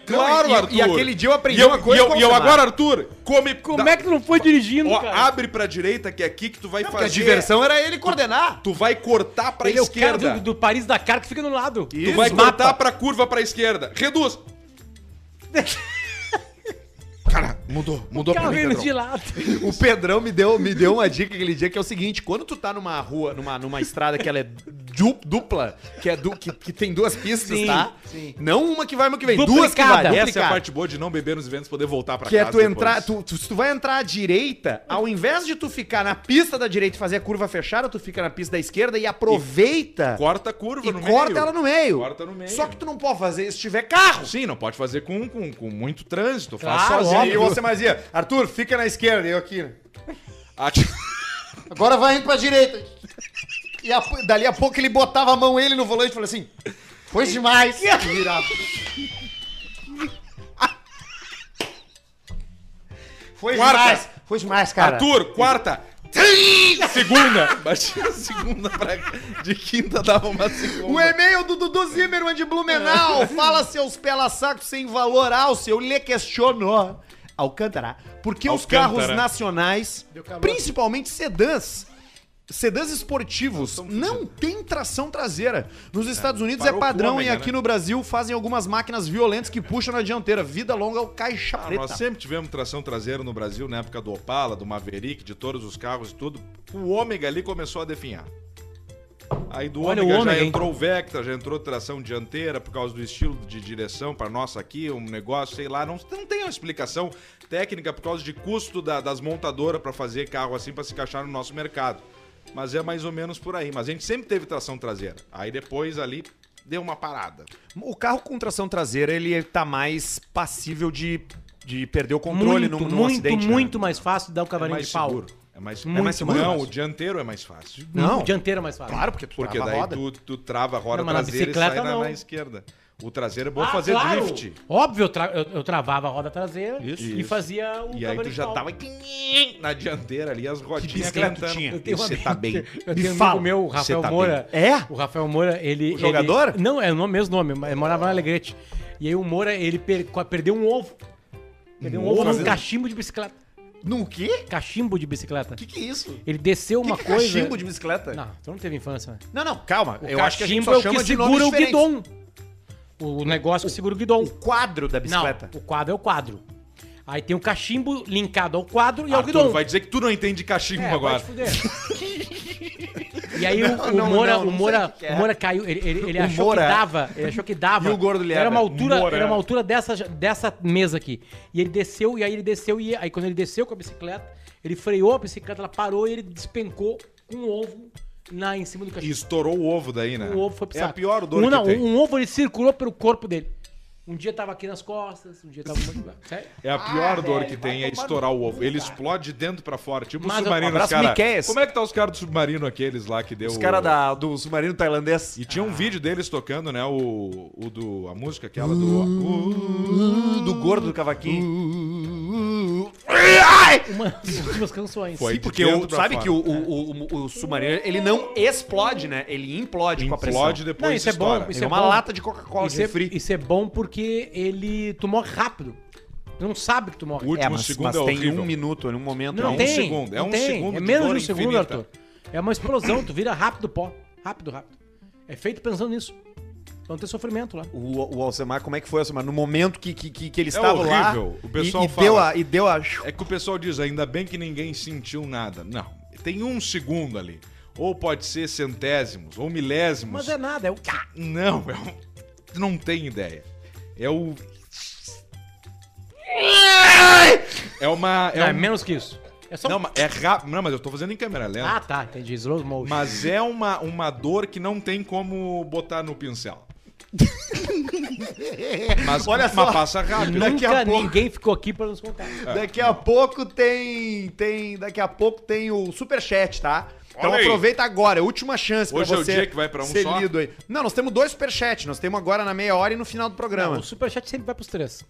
Claro, e- e- Arthur. e aquele dia eu aprendi E eu, uma coisa E eu, e eu agora, Arthur, come. Como dá- é que tu não foi dirigindo, Ó, cara? abre pra direita, que é aqui que tu vai Porque a fazer. diversão era ele coordenar. Tu vai cortar pra Ele é o cara esquerda. do, do Paris Dakar que fica no lado. Tu vai cortar pra curva pra esquerda. Reduz. Mudou. Mudou pra mim, Pedrão. de lado. O Pedrão me deu, me deu uma dica aquele dia que é o seguinte: quando tu tá numa rua, numa, numa estrada que ela é du- dupla, que, é du- que, que tem duas pistas, Sim, tá? sim. Não uma que vai, uma que vem, duas que Duplicada. vai. Essa é a duplicada. parte boa de não beber nos eventos, poder voltar pra Que é casa tu depois. entrar, tu, tu- se tu vai entrar à direita, ao invés de tu ficar na pista da direita e fazer a curva fechada, tu fica na pista da esquerda e aproveita Corta a curva e no corta meio. ela no meio. Corta no meio. Só que tu não pode fazer isso se tiver carro. Sim, não pode fazer com, com, com muito trânsito. Claro, faz sozinho. E você mais ia, Arthur, fica na esquerda, e eu aqui. né? Agora vai indo pra direita. E a- dali a pouco ele botava a mão ele no volante e falou assim: Foi demais. E virava. Foi Quarta. demais. Foi demais, cara. Arthur, quarta. Segunda. Batia a segunda pra... De quinta dava uma segunda. O e-mail do Dudu Zimmermann de Blumenau. Fala seus pela-sacos sem valor alce. Eu lhe questiono. Alcântara. Por que os Alcântara. carros nacionais, principalmente sedãs, sedãs esportivos, não têm tração traseira? Nos Estados Unidos é padrão e aqui né? no Brasil fazem algumas máquinas violentas que puxam na dianteira. Vida longa ao caixa Ah, preta. nós sempre tivemos tração traseira no Brasil, na época do Opala, do Maverick, de todos os carros e tudo. O Ômega ali começou a definhar. Aí do Olha Ômega, já hein? entrou o Vectra, já entrou tração dianteira por causa do estilo de direção para nossa aqui, um negócio, sei lá, não, não tem uma explicação técnica por causa de custo da- das montadoras para fazer carro assim para se encaixar no nosso mercado. Mas é mais ou menos por aí. Mas a gente sempre teve tração traseira. Aí depois ali deu uma parada. O carro com tração traseira, ele tá mais passível de, de perder o controle Muito, num, num muito, acidente. né? muito mais fácil de dar o É cavalinho mais de pau. seguro. É mais, Muito é mais seguro. mais Não, o dianteiro é mais fácil. Não. O dianteiro é mais fácil. Claro, porque tu Porque trava a daí roda. tu, tu trava a roda Não, traseira e bicicleta sai na, não. na esquerda. O traseiro é bom Ah, fazer claro. drift. Óbvio, eu, tra- eu- eu travava a roda traseira Isso. e Isso. fazia o E aí tu já tava na dianteira ali, as rodinhas cantando. tinha? Eu tenho um Você amigo- tá bem. Eu tenho um fala. amigo meu, o Rafael Você tá Moura. É? O Rafael Moura, ele. O jogador? ele- não, é o mesmo nome, mas morava na Alegrete. E aí o Moura, ele per- perdeu um ovo. Perdeu um, ovo num cachimbo de bicicleta. No quê? Cachimbo de bicicleta. O que, que é isso? Ele desceu uma que que é coisa. cachimbo de bicicleta? Não, tu não teve infância, né? Não, não, calma. O eu acho que a gente cachimbo só é o chama que de segura o guidão. O negócio que segura o guidão. O quadro da bicicleta. Não, o quadro é o quadro. Aí tem o cachimbo linkado ao quadro e ao Arthur, guidão. vai dizer que tu não entende cachimbo É, agora. vai te fuder. e aí o- o, não, Moura, não, o, Moura, que é. o Moura caiu, ele, ele, ele achou Moura. que dava, ele achou que dava. E o gordo Lieber. Era uma altura, Moura. era uma altura dessa, dessa mesa aqui. E ele desceu, e aí ele desceu, e aí quando ele desceu com a bicicleta, ele freou a bicicleta, ela parou e ele despencou um ovo na, em cima do E cachimbo. estourou o ovo daí, né? O ovo foi pro É a pior dor um, que não, tem. um ovo ele circulou pelo corpo dele. Um dia tava aqui nas costas, um dia tava. Sério? É a pior Ah, dor velho, que tem é estourar o ovo. Ele cara. explode de dentro pra fora. Tipo Mas o eu- submarino. um cara... Como é que tá os caras do submarino aqueles lá que deu... Os caras da- do submarino tailandês. E tinha um vídeo deles tocando, né? O, o do... A música aquela do... Uh, do gordo do cavaquinho. Uma das últimas canções. Foi. Sim, porque o, sabe fora. que o, o, o, o submarino, ele não explode, né? Ele implode, com a pressão. Implode depois Não, isso é bom, estoura. isso é é uma bom. lata de Coca-Cola Isso é, refri. isso é bom porque ele tu morre rápido. Tu não sabe que tu morre. O último É, mas, segundo mas é tem horrível. um minuto, um momento. não, é um tem. segundo, é não um tem. segundo É de menos dor de um segundo, infinita. Arthur. É uma explosão, tu vira rápido pó. Rápido, rápido. É feito pensando nisso. Pra não ter sofrimento lá. O, o Alcemar, como é que foi, Alcemar? No momento que, que, que, que ele É estava lá horrível. O e- pessoal e, fala. deu a, e deu a... É que o pessoal diz, ainda bem que ninguém sentiu nada. Não, tem um segundo ali. Ou pode ser centésimos, ou milésimos. Mas é nada, é o. Não, é um... Não tem ideia. É o... É uma... Não, é um- menos que isso. É só. Não, mas é rápido. Não, mas eu tô fazendo em câmera lenta. Ah, tá, entendi. Slow motion. Mas é uma, uma dor que não tem como botar no pincel. mas, Olha mas só. passa rápido. daqui a Nunca pouco- ninguém ficou aqui pra nos contar. Daqui a pouco tem, tem... Daqui a pouco tem o superchat, tá? Então Olha aí. aproveita agora, é a última chance Hoje é pra o você dia que vai pra um ser só? lido aí. Não, nós temos dois superchats, nós temos agora na meia hora e no final do programa. Não, o superchat sempre vai pros três.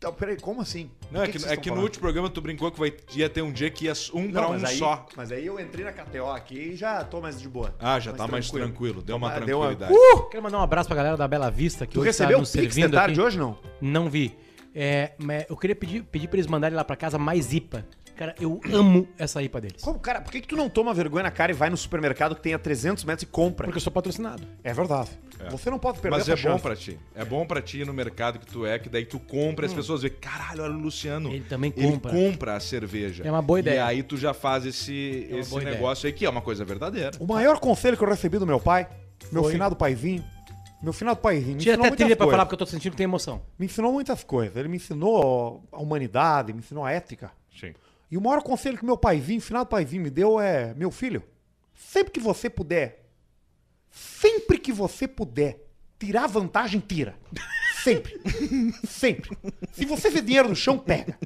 Então, peraí, como assim? Não, é que, vocês é que no último programa tu brincou que vai, ia ter um dia que ia um Não, pra um aí, só. Mas aí eu entrei na KTO aqui e já tô mais de boa. Ah, já tá mais tranquilo. Deu uma Toma- deu uma- tranquilidade. Uh! Quero mandar um abraço pra galera da Bela Vista que Tu hoje recebeu tá o nos Pix de tarde aqui. hoje, não? Não vi. É, eu queria pedir, pedir pra eles mandarem lá pra casa mais IPA. Cara, eu amo essa IPA deles. Como, cara, por que, que tu não toma vergonha na cara e vai no supermercado que tem a 300 metros e compra? Porque eu sou patrocinado. É verdade. Você não pode perder Mas é essa bom chance. pra ti. É bom pra ti ir no mercado que tu é, que daí tu compra e as pessoas veem, caralho, olha o Luciano. Hum. Ele também Ele compra. compra a cerveja. É uma boa ideia. E aí tu já faz esse, É esse boa ideia. negócio aí que é uma coisa verdadeira. O maior conselho que eu recebi do meu pai, meu Foi. finado paizinho, meu finado paizinho, me Tira ensinou até trilha pra coisas. falar porque eu tô sentindo que tem emoção. Me ensinou muitas coisas. Ele me ensinou a humanidade, me ensinou a ética. Sim. E o maior conselho que meu paizinho, finado paizinho, me deu é: meu filho, sempre que você puder, sempre que você puder tirar vantagem, tira. Sempre. sempre. Se você vê dinheiro no chão, pega.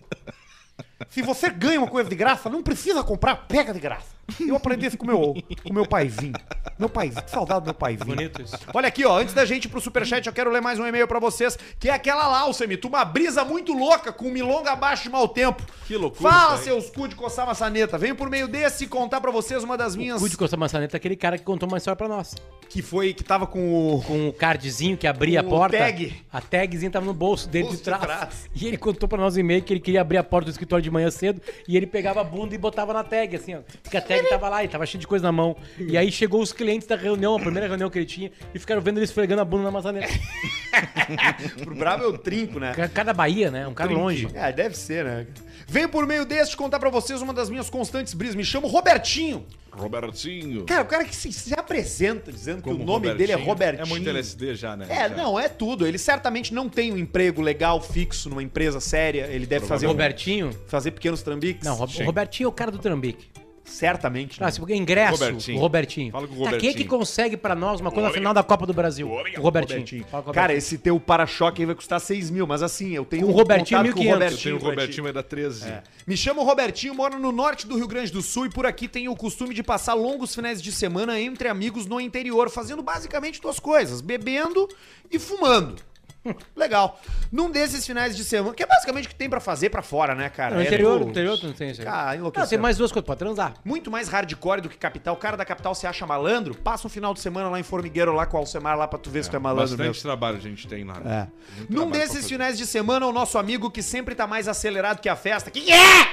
Se você ganha uma coisa de graça, não precisa comprar, pega de graça. Eu aprendi isso com meu, com meu paizinho. Meu paizinho, que saudade do meu paizinho. Bonito isso. Olha aqui, ó, antes da gente ir pro superchat, eu quero ler mais um e-mail pra vocês, que é aquela lá, Alcemito, uma brisa muito louca com milonga abaixo de mau tempo. Que loucura Fala, seus cu de coçar maçaneta. Venho por meio desse contar pra vocês uma das minhas... O de Costa Maçaneta é aquele cara que contou uma história pra nós. Que foi, que tava com o... Com o cardzinho que abria Com a porta. o tag. A tagzinha tava no bolso dele Bolso de de trás. trás. E ele contou pra nós no e-mail que ele queria abrir a porta do escritório de manhã cedo. E ele pegava a bunda e botava na tag, assim, ó. Porque a tag tava lá e tava cheio de coisa na mão. E aí chegou os clientes da reunião, a primeira reunião que ele tinha, e ficaram vendo ele esfregando a bunda na maçaneta. Pro brabo eu trinco, né? Ca- Cada Bahia, né? Um cara longe. É, deve ser, né? Venho por meio deste contar pra vocês uma das minhas constantes brisas. Me chamo Robertinho. Robertinho. Cara, o cara que se, se apresenta dizendo que Como o nome dele é Robertinho. Robertinho. É muito LSD já, né? É, Já. não, é tudo. Ele certamente não tem um emprego legal fixo numa empresa séria. Ele deve fazer, um- Robertinho. fazer pequenos trambiques. Não, Ro- Sim. o Robertinho é o cara do Trambique. Certamente. Ah, né? se porque ingresso, Robertinho. o Robertinho. Fala com o Tá, quem é que Robertinho. consegue pra nós uma coisa na final da Copa do Brasil? O Robertinho. Robertinho. Fala com o Cara, Robertinho. esse teu para-choque aí vai custar 6 mil, mas assim, eu tenho Com o Robertinho, contato com 1.500. Eu tenho o. Robertinho, vai dar 13. É. Me chamo Robertinho, moro no norte do Rio Grande do Sul e por aqui tenho o costume de passar longos finais de semana entre amigos no interior, fazendo basicamente duas coisas: bebendo e fumando. Legal. Num desses finais de semana, que é basicamente o que tem pra fazer pra fora, né, cara? No É, interior, tu- no interior tu não tem isso aí. Ah, Não, enlouqueceu. tem mais duas coisas, pode transar. Muito mais hardcore do que capital. O cara da capital se acha malandro, passa um final de semana lá em Formigueiro, lá com o Alcemar, lá pra tu ver se tu é malandro Bastante mesmo. trabalho a gente tem lá. É. né? Muito Num trabalho pra desses fazer. finais de semana, o nosso amigo que sempre tá mais acelerado que a festa. Quem é?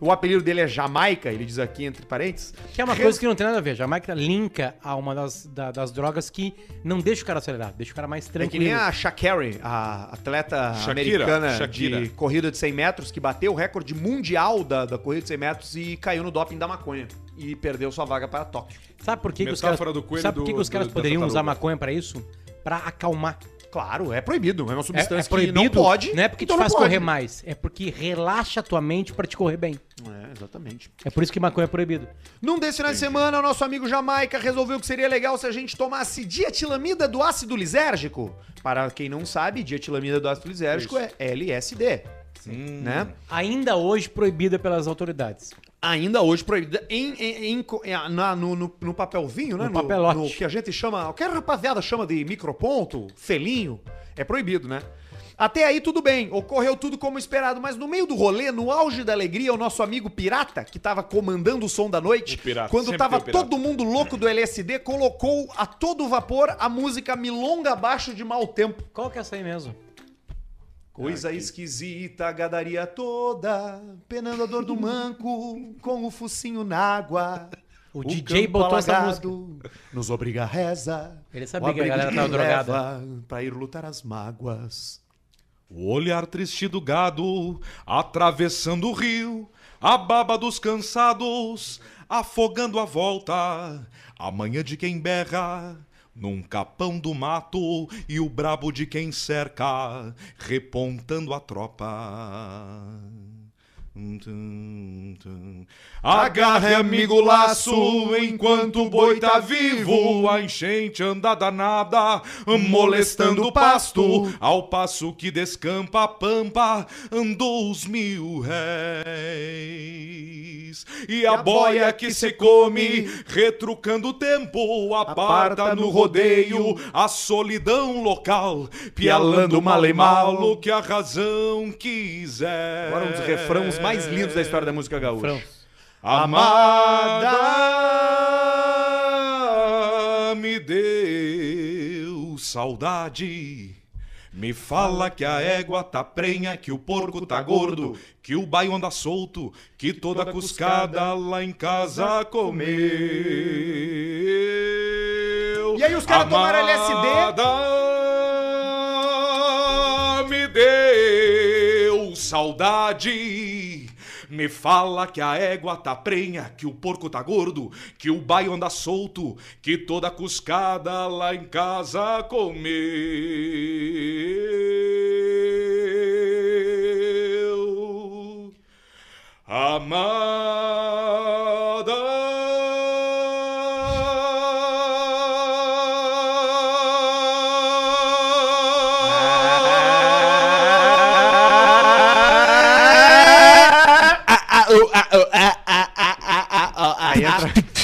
O apelido dele é Jamaica, ele diz aqui entre parênteses. Que é uma Res- coisa que não tem nada a ver. Jamaica linka a uma das, da- das drogas que não deixa o cara acelerado, deixa o cara mais É que tranquilo. nem a Shakari, a atleta Shakira, americana Shakira. de corrida de 100 metros, que bateu o recorde mundial da, da corrida de 100 metros e caiu no doping da maconha. E perdeu sua vaga para Tóquio. Sabe por que, que os caras, sabe por que, do- que os caras do- poderiam usar maconha pra isso? Pra acalmar. Claro, é proibido. É uma É, substância é proibido, que não pode. Não é porque então te faz correr mais, é porque relaxa a tua mente pra te correr bem. É, exatamente. É por isso que maconha é proibido. Num desses finais de semana, o nosso amigo Jamaica resolveu que seria legal se a gente tomasse dietilamida do ácido lisérgico. Para quem não sabe, dietilamida do ácido lisérgico é LSD. Né? Ainda hoje proibida pelas autoridades. Ainda hoje proibida em, em- em- na- no, no- no papelzinho, né? No papelote. no que a gente chama, o que a rapaziada chama de microponto, felinho, é proibido, né? Até aí tudo bem, ocorreu tudo como esperado, mas no meio do rolê, no auge da alegria, o nosso amigo Pirata, que tava comandando o som da noite, Pirata, quando tava todo mundo louco do LSD, colocou a todo vapor a música Milonga Abaixo de Mau Tempo. Qual que é essa aí mesmo? Coisa esquisita, a gadaria toda, penando a dor do manco, com o focinho na água. O DJ campo botou essa alagado Nos obriga a reza. Ele sabia o que a galera tava drogada. Pra ir lutar as mágoas. O olhar triste do gado, atravessando o rio, a baba dos cansados, afogando a volta, a manhã de quem berra, num capão do mato, e o brabo de quem cerca, repontando a tropa. Agarre, amigo, laço, enquanto o boi tá vivo. A enchente anda danada, molestando o pasto. Ao passo que descampa a pampa, dos mil réis. E a boia que se come, retrucando o tempo, aparta no rodeio a solidão local, pialando mal e mal o que a razão quiser. Agora um dos refrãos mais lindos da história da música gaúcha. Amada me deu saudade. Me fala que a égua tá prenha, que o porco tá gordo, que o baio anda solto, que toda cuscada lá em casa comeu. E aí os caras tomaram Amada saudade. Me fala que a égua tá prenha, que o porco tá gordo, que o baio anda solto, que toda cuscada lá em casa comeu. Aí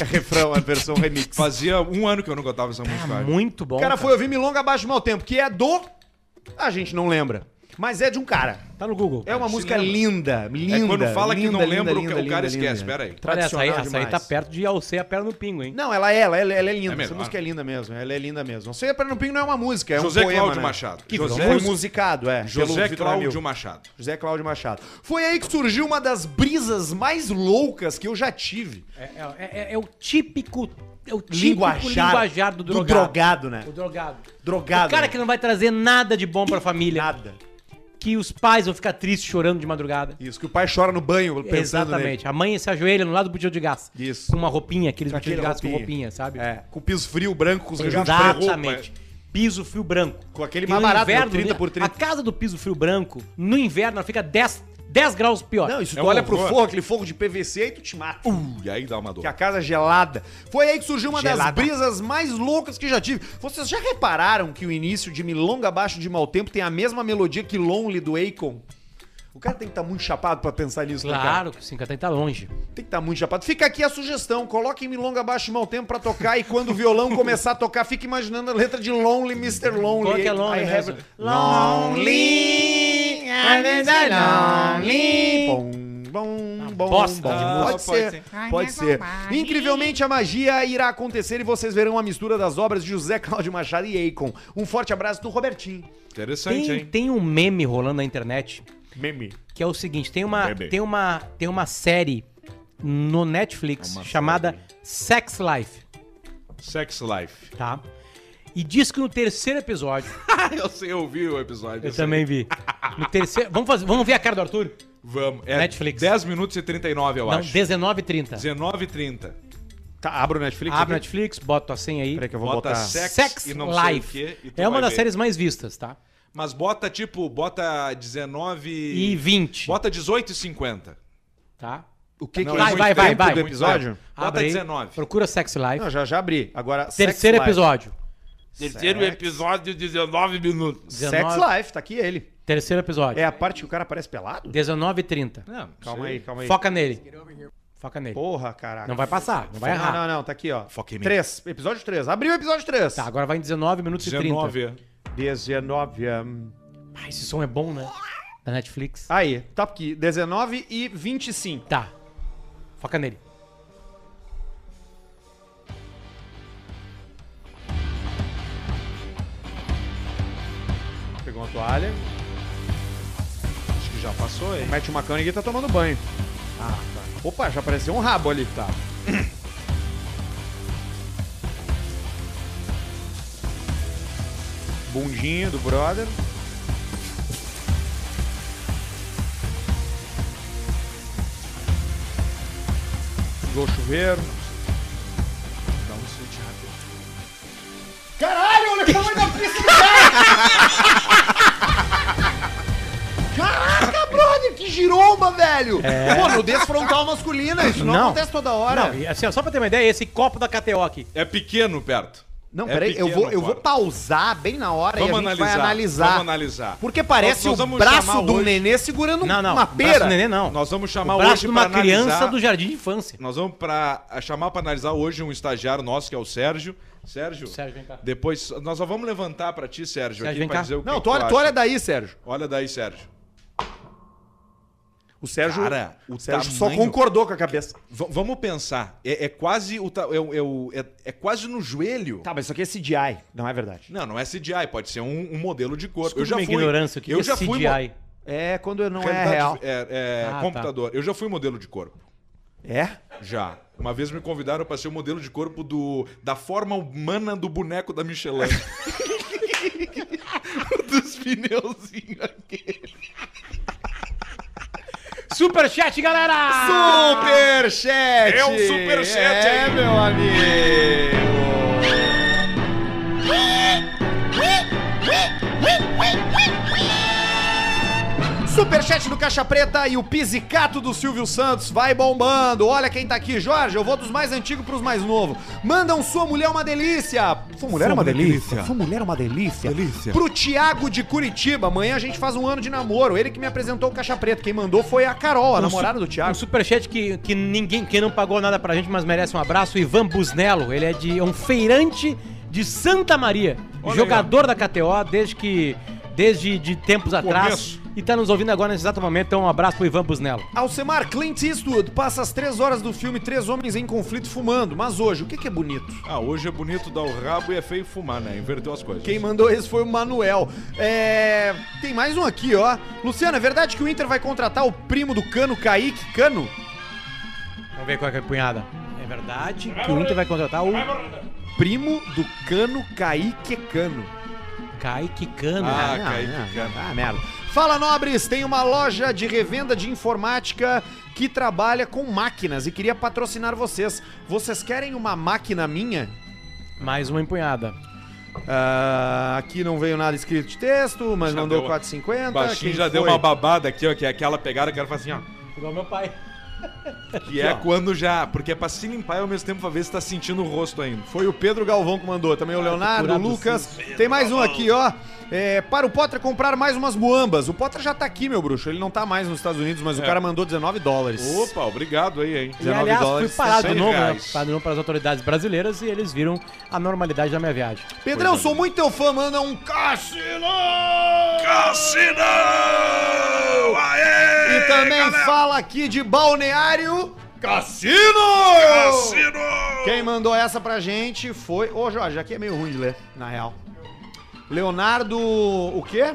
refrão, a versão remix. Fazia um ano que eu não cantava essa música. Tá muito bom. O cara foi ouvir Milonga Abaixo de Mau Tempo, que é do... A gente não lembra. Mas é de um cara. Tá no Google. É uma se música lembra. linda, linda. É quando fala que linda, não linda, lembra, o linda, cara linda, esquece. linda. Pera aí. Olha, essa Tradicional aí, essa aí tá perto de alcer a perna no pingo, hein? Não, ela é, ela, ela, ela é linda. É Essa música é linda mesmo. Ela é linda mesmo. Não sei, a Perna no Pingo não é uma música, é José um poema, Cláudio né? Machado. Que José- foi musicado, é. José. Cláudio Machado. José Cláudio Machado. Foi aí que surgiu uma das brisas mais loucas que eu já tive. É, é- é- é o típico. É o típico Linguajar, linguajar, do do drogado. drogado, né? O drogado. Drogado. O cara né? que não vai trazer nada de bom pra família. Nada. Que os pais vão ficar tristes chorando de madrugada. Isso, que o pai chora no banho pensando Exatamente. A mãe se ajoelha no lado do botijão de gás. Isso. Com uma roupinha, aqueles botijão de gás com roupinha, sabe? nele. É, com piso frio branco, com os. Exatamente. Piso frio branco. Com aquele mais barato, inverno, 30 por 30. A casa do piso frio branco, no inverno, ela fica 10, 10 graus pior. Não, isso É tu um olha pro fogo, aquele fogo de PVC e tu te mata. Uh, e aí dá uma dor. Que a casa é gelada. Foi aí que surgiu uma das Gelada. brisas mais loucas que já tive. Vocês já repararam que o início de Milonga Abaixo de Mau Tempo tem a mesma melodia que Lonely do Akon? O cara tem que estar muito chapado pra pensar nisso, né, cara? Claro que o 50 tá longe. Tem que estar muito chapado. Fica aqui a sugestão. Coloquem Milonga Abaixo de Mau Tempo pra tocar e quando o violão começar a tocar, fique imaginando a letra de Lonely, Mr. Lonely. Qual que é Lonely I mesmo? Lonely, lonely. Bom, bom, bom, bosta bom. de Pode música. ser, pode ser. Incrivelmente, a magia irá acontecer e vocês verão a mistura das obras de José Cláudio Machado e Akon. Um forte abraço do Robertinho. Interessante, Tem, hein? tem um meme rolando na internet Meme. que é o seguinte: tem uma, Meme. tem uma, tem uma série no Netflix Uma chamada Sex Life, Sex Life. tá? E diz que no terceiro episódio, eu sei, eu vi o episódio. eu sei. também vi. No terceiro, vamos fazer, vamos ver a cara do Arthur? Vamos. É Netflix. 10 minutos e 39, eu Não, acho. 19h30. 19 e 30. Tá, abra o Netflix. Abre o. Netflix, bota a senha aí. Peraí que eu vou Bota botar. sex, Sex e não sei o Life. quê, e tu É uma das ver. séries mais vistas, tá? Mas bota, tipo, bota 19... E 20, Bota 18 e 50. tá? O que, Não, que é vai, vai, vai, vai. do episódio? Bota Abre aí, 19. Procura Sex Life. Não, já, já abri. Agora, Sex Terceiro Life. episódio. Terceiro Sex. episódio, 19 minutos. Sex 19. Life, tá aqui ele. Terceiro episódio. É a parte que o cara parece pelado? 19h30. Não, Calma aí, calma aí. Foca nele. Foca nele. Porra, caraca. Não vai passar, não vai Não, errar. não, não, tá aqui, ó. Foca em mim. 3, episódio 3. Abriu o episódio 3. Tá, agora vai em 19 minutos e 19. 30. 19. Hum. Ah, esse som é bom, né? Da Netflix. Aí, tá aqui. 19 e 25. Tá. Foca nele. Pegou uma toalha. Acho que já passou, hein? Mete uma cana e tá tomando banho. Ah, tá. Opa, já apareceu um rabo ali. Tá. Bundinho do brother. Ligou o chuveiro. Dá um switch rápido. Caralho, olha o tamanho da pista Caraca, brother, que giromba, velho! Pô, nudez frontal masculina, isso não, Não. acontece toda hora. Não, e assim, ó, só pra ter uma ideia, esse copo da KTO aqui. É pequeno perto. Não, É peraí, eu vou, eu vou pausar bem na hora Vamos e a gente analisar. vai analisar. Vamos analisar. Porque parece Nós- nós o braço do hoje- nenê segurando Não, não. uma o braço pera. do neném, não. Nós vamos o chamar braço hoje de uma criança analisar- do jardim de infância. Nós vamos pra a- chamar pra analisar hoje um estagiário nosso, que é o Sérgio. Sérgio, Sérgio, vem cá. depois nós só vamos levantar pra ti, Sérgio, Sérgio, aqui vem pra cá. dizer o que Não, tu olha, tu olha daí, Sérgio. Olha daí, Sérgio. O Sérgio, Cara, o Sérgio só tamanho- concordou com a cabeça. V- vamos pensar. É, é quase o ta- é, é é- é quase no joelho. Tá, mas isso aqui é CGI, não é verdade. Não, não é CGI, pode ser um, um modelo de corpo. Desculpa minha ignorância, o que eu que já é fui CGI? É quando não é realidade- real. É, é Ah, tá. computador. Eu já fui modelo de corpo. É? Já. Uma vez me convidaram pra ser o modelo de corpo do da forma humana do boneco da Michelin. Dos pneuzinhos aqui. Superchat, galera! Superchat! É um superchat É, aí. meu amigo! Superchat do Caixa Preta e o pisicato do Silvio Santos vai bombando. Olha quem tá aqui, Jorge. Eu vou dos mais antigos pros mais novos. Mandam sua mulher uma delícia. Sua mulher é uma delícia. Sua mulher é uma delícia. Delícia. Pro Tiago de Curitiba. Amanhã a gente faz um ano de namoro. Ele que me apresentou o Caixa Preta. Quem mandou foi a Carol, a namorada do Um Tiago. superchat que, que ninguém, que não pagou nada pra gente, mas merece um abraço, Ivan Busnello. Ele é de é um feirante de Santa Maria, Olha jogador da KTO desde que desde de tempos atrás e tá nos ouvindo agora nesse exato momento. Então um abraço pro Ivan Busnello. Alcemar Clint Eastwood passa as três horas do filme Três Homens em Conflito fumando. Mas hoje, o que, que é bonito? Ah, hoje é bonito dar o rabo e é feio fumar, né? Inverteu as coisas. Quem mandou esse foi o Manuel. É... Tem mais um aqui, ó. Luciano, é verdade que o Inter vai contratar o primo do Cano, Kaique Cano? Vamos ver qual é que é a punhada. É verdade que o Inter vai contratar o Primo do Cano, Kaique Cano. Kaique Cano. Ah, né? Kaique Cano. Ah, merda. Fala, nobres! Tem uma loja de revenda de informática que trabalha com máquinas e queria patrocinar vocês. Vocês querem uma máquina minha? Mais uma empunhada. Ah, aqui não veio nada escrito de texto, mas Já mandou deu- 4,50. Baixinho Quem já deu foi? uma babada aqui, ó, que é aquela pegada que cara fala assim, ó. Igual meu pai. Que é quando já. Porque é pra se limpar e ao mesmo tempo pra ver se tá sentindo o rosto ainda. Foi o Pedro Galvão que mandou. Também o Leonardo, o Lucas. Tem mais um aqui, ó. É, para o Potter comprar mais umas muambas. O Potter já tá aqui, meu bruxo. Ele não tá mais nos Estados Unidos, mas o É. cara mandou 19 dólares. Opa, obrigado aí, hein? E 19 aliás, fui dólares, parado de 100 novo, né? Parado de novo para as autoridades brasileiras e eles viram a normalidade da minha viagem. Pedrão, sou muito teu fã, manda um Cassino! Cassino! Aê! E também fala aqui de Balneário Cassino! Quem mandou essa pra gente foi. Ô, Jorge, aqui é meio ruim de ler, na real. Leonardo. O quê?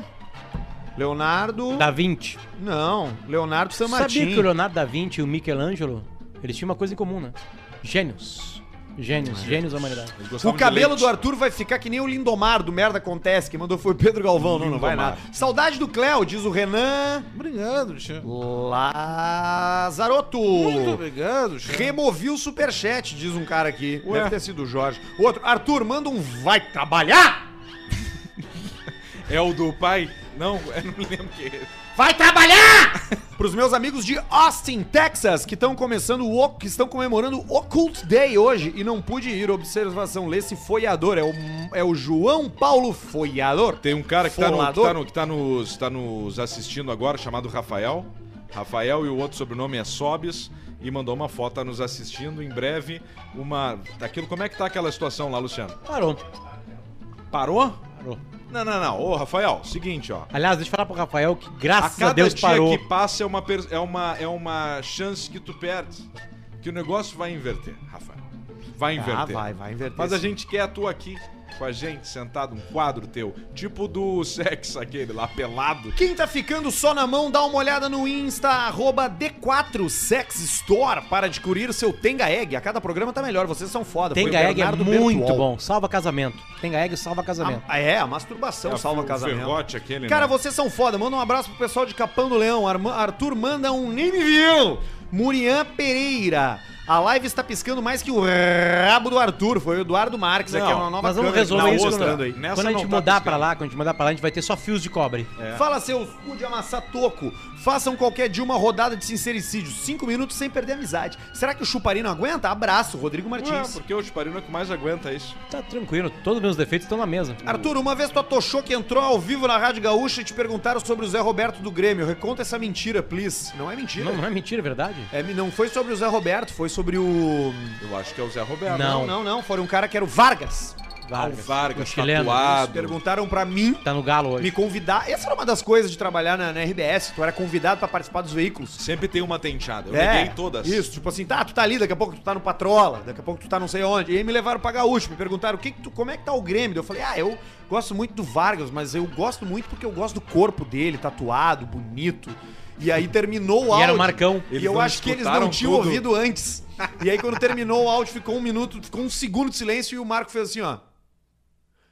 Leonardo. Da Vinci. Não, Leonardo San Sabia Martin. que o Leonardo da Vinci e o Michelangelo, eles tinham uma coisa em comum, né? Gênios. Gênios, gênios da humanidade. O cabelo do Arthur vai ficar que nem o Lindomar do Merda Acontece, que mandou foi o Pedro Galvão. Não, não vai Lindomar. nada. Saudade do Cléo, diz o Renan Obrigado, Tio. Lazaroto. Muito obrigado, Tio. Removi o superchat, diz um cara aqui. Deve ter sido o Jorge. Outro, Arthur, manda um vai trabalhar! É o do pai? Não, eu não lembro que é esse. Vai trabalhar! Pros meus amigos de Austin, Texas, que estão começando o que estão comemorando o Occult Day hoje e não pude ir. Observação, lê-se Foiador. É o, é o João Paulo Foiador. Tem um cara que tá, no, que, tá no- que tá nos, tá nos assistindo agora, chamado Rafael. Rafael e o outro sobrenome é Sobis. E mandou uma foto, tá nos assistindo. Em breve, uma. Daquilo, como é que tá aquela situação lá, Luciano? Parou. Parou? Parou. Não, não, não. Ô, Rafael, seguinte, ó. Aliás, deixa eu falar pro Rafael que A graças a, cada Deus dia parou. que passa é uma, per- é, uma, é uma chance que tu perde. Que o negócio vai inverter, Rafael. Vai inverter. Ah, vai, vai inverter. Mas a sim. gente quer tu aqui com a gente, sentado, um quadro teu. Tipo do sexo aquele lá, pelado. Quem tá ficando só na mão, dá uma olhada no Insta, arroba D4 Sex Store para descobrir o seu Tenga Egg. A cada programa tá melhor, vocês são foda. Tenga Egg é muito Bertuol. bom. Salva casamento. Tenga Egg salva casamento. Ah, é, a masturbação É, salva o casamento. ferrote aquele, Cara, né? vocês são foda. Manda um abraço pro pessoal de Capão do Leão. Arthur manda um nem me viu. Murian Pereira. A live está piscando mais que o rabo do Arthur. Foi o Eduardo Marques. Não, aqui é uma nova Mas vamos resolver isso quando, aí. Nessa quando a gente tá mudar pra lá, quando a gente mudar pra lá, a gente vai ter só fios de cobre. Fala seus cu de amassar toco. Façam qualquer dia uma rodada de sincericídio. Cinco minutos sem perder a amizade. Será que o chuparinho não aguenta? Abraço, Rodrigo Ué, Martins. porque o Chuparino é que mais aguenta isso. Tá tranquilo, todos os meus defeitos estão na mesa. Arthur, uma vez tu atochou que entrou ao vivo na Rádio Gaúcha e te perguntaram sobre o Zé Roberto do Grêmio. Reconta essa mentira, please. Não é mentira. Não, não é mentira, é verdade? É, não foi sobre o Zé Roberto, foi sobre o. Eu acho que é o Zé Roberto. Não. Não, não, não. Foi um cara que era o Vargas. Vargas, Vargas tatuado. Perguntaram pra mim Tá no galo hoje. me convidar. Essa era uma das coisas de trabalhar na, na RBS. Tu era convidado pra participar dos veículos. Sempre tem uma tenteada. Eu É, peguei todas. Isso, tipo assim, tá, tu tá ali, daqui a pouco tu tá no Patrola, daqui a pouco tu tá não sei onde. E aí me levaram pra Gaúcho, me perguntaram o que que tu, como é que tá o Grêmio. Eu falei, ah, eu gosto muito do Vargas, mas eu gosto muito porque eu gosto do corpo dele, tatuado, bonito. E aí terminou o E áudio. era o Marcão. E Eles eu acho que eles não tinham tudo. ouvido antes. E aí quando terminou o áudio, ficou um minuto, ficou um segundo de silêncio e o Marco fez assim, ó.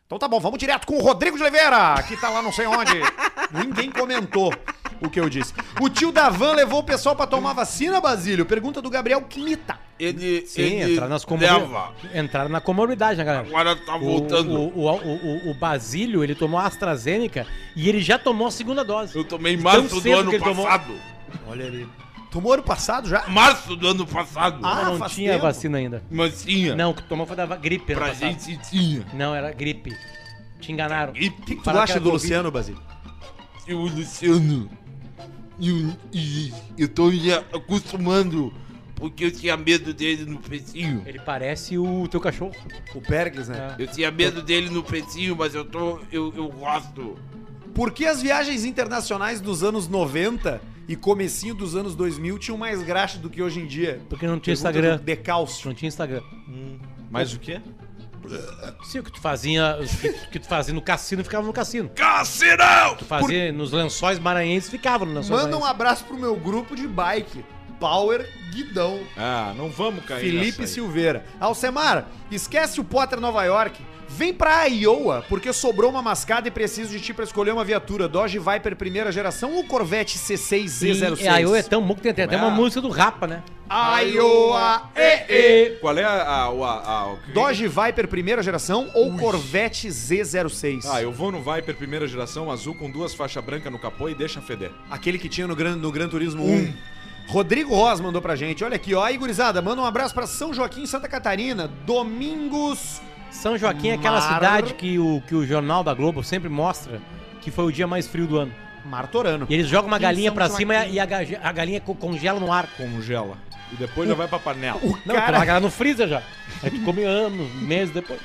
Então tá bom, vamos direto com o Rodrigo de Oliveira, que tá lá não sei onde. Ninguém comentou o que eu disse. O tio da van levou o pessoal pra tomar vacina, Basílio? Pergunta do Gabriel Knita. Ele, Sim, ele entrar nas comorbidades. Entrar na comorbidade, né, galera? Agora tá O, voltando. o, o, o, o Basílio, ele tomou a AstraZeneca e ele já tomou a segunda dose. Eu tomei em março do ano ele tomou. passado. Olha ali. Tomou ano passado já? Março do ano passado. Ah, não tinha tempo. vacina ainda. Mas tinha. Não, o que tomou foi da gripe. Pra passado. gente tinha. Não, era gripe. Te enganaram. O que, que tu acha do Covid. Luciano, Basílio? E o Luciano. E, o- e eu tô me acostumando. Porque eu tinha medo dele no precinho. Ele parece o teu cachorro. O Pericles, né? É. Eu tinha medo dele no precinho, mas eu tô. Eu, eu gosto. Por que as viagens internacionais dos anos 90 e comecinho dos anos 2000 tinham mais graxa do que hoje em dia? Porque não tinha Pergunta Instagram. do Decálcio. Não tinha Instagram. Mas o quê? Sim, o que tu fazia, o que, o que tu fazia no cassino ficava no cassino. Cassinão! Tu fazia nos lençóis maranhenses ficava nos lençóis Manda um maranhenses. abraço pro meu grupo de bike. Power Guidão. Ah, não vamos cair Felipe nessa aí. Silveira. Alcemar, esquece o Potter Nova York. Vem pra Iowa, porque sobrou uma mascada e preciso de ti pra escolher uma viatura. Dodge Viper primeira geração ou Corvette C6 E, Z06? e aí é tão bom que tem, tem até É. uma música do Rapa, né? Iowa, e, e. Qual é a. a, a, a- que- Dodge Viper primeira geração ou Corvette Z06? Ah, eu vou no Viper primeira geração azul com duas faixas brancas no capô e deixa feder. Aquele que tinha no Gran, no Gran Turismo 1. Rodrigo Ross mandou pra gente. Olha aqui, ó. Aí, gurizada, manda um abraço pra São Joaquim, Santa Catarina. Domingos. São Joaquim é aquela Mar- cidade que o, que o Jornal da Globo sempre mostra que foi o dia mais frio do ano. Martorano. E eles jogam uma galinha São pra cima Joaquim. e a, ga- a galinha co- congela no ar. Congela. E depois já vai pra panela. O Não, cara, larga ela no freezer já. Aí tu come anos, meses depois.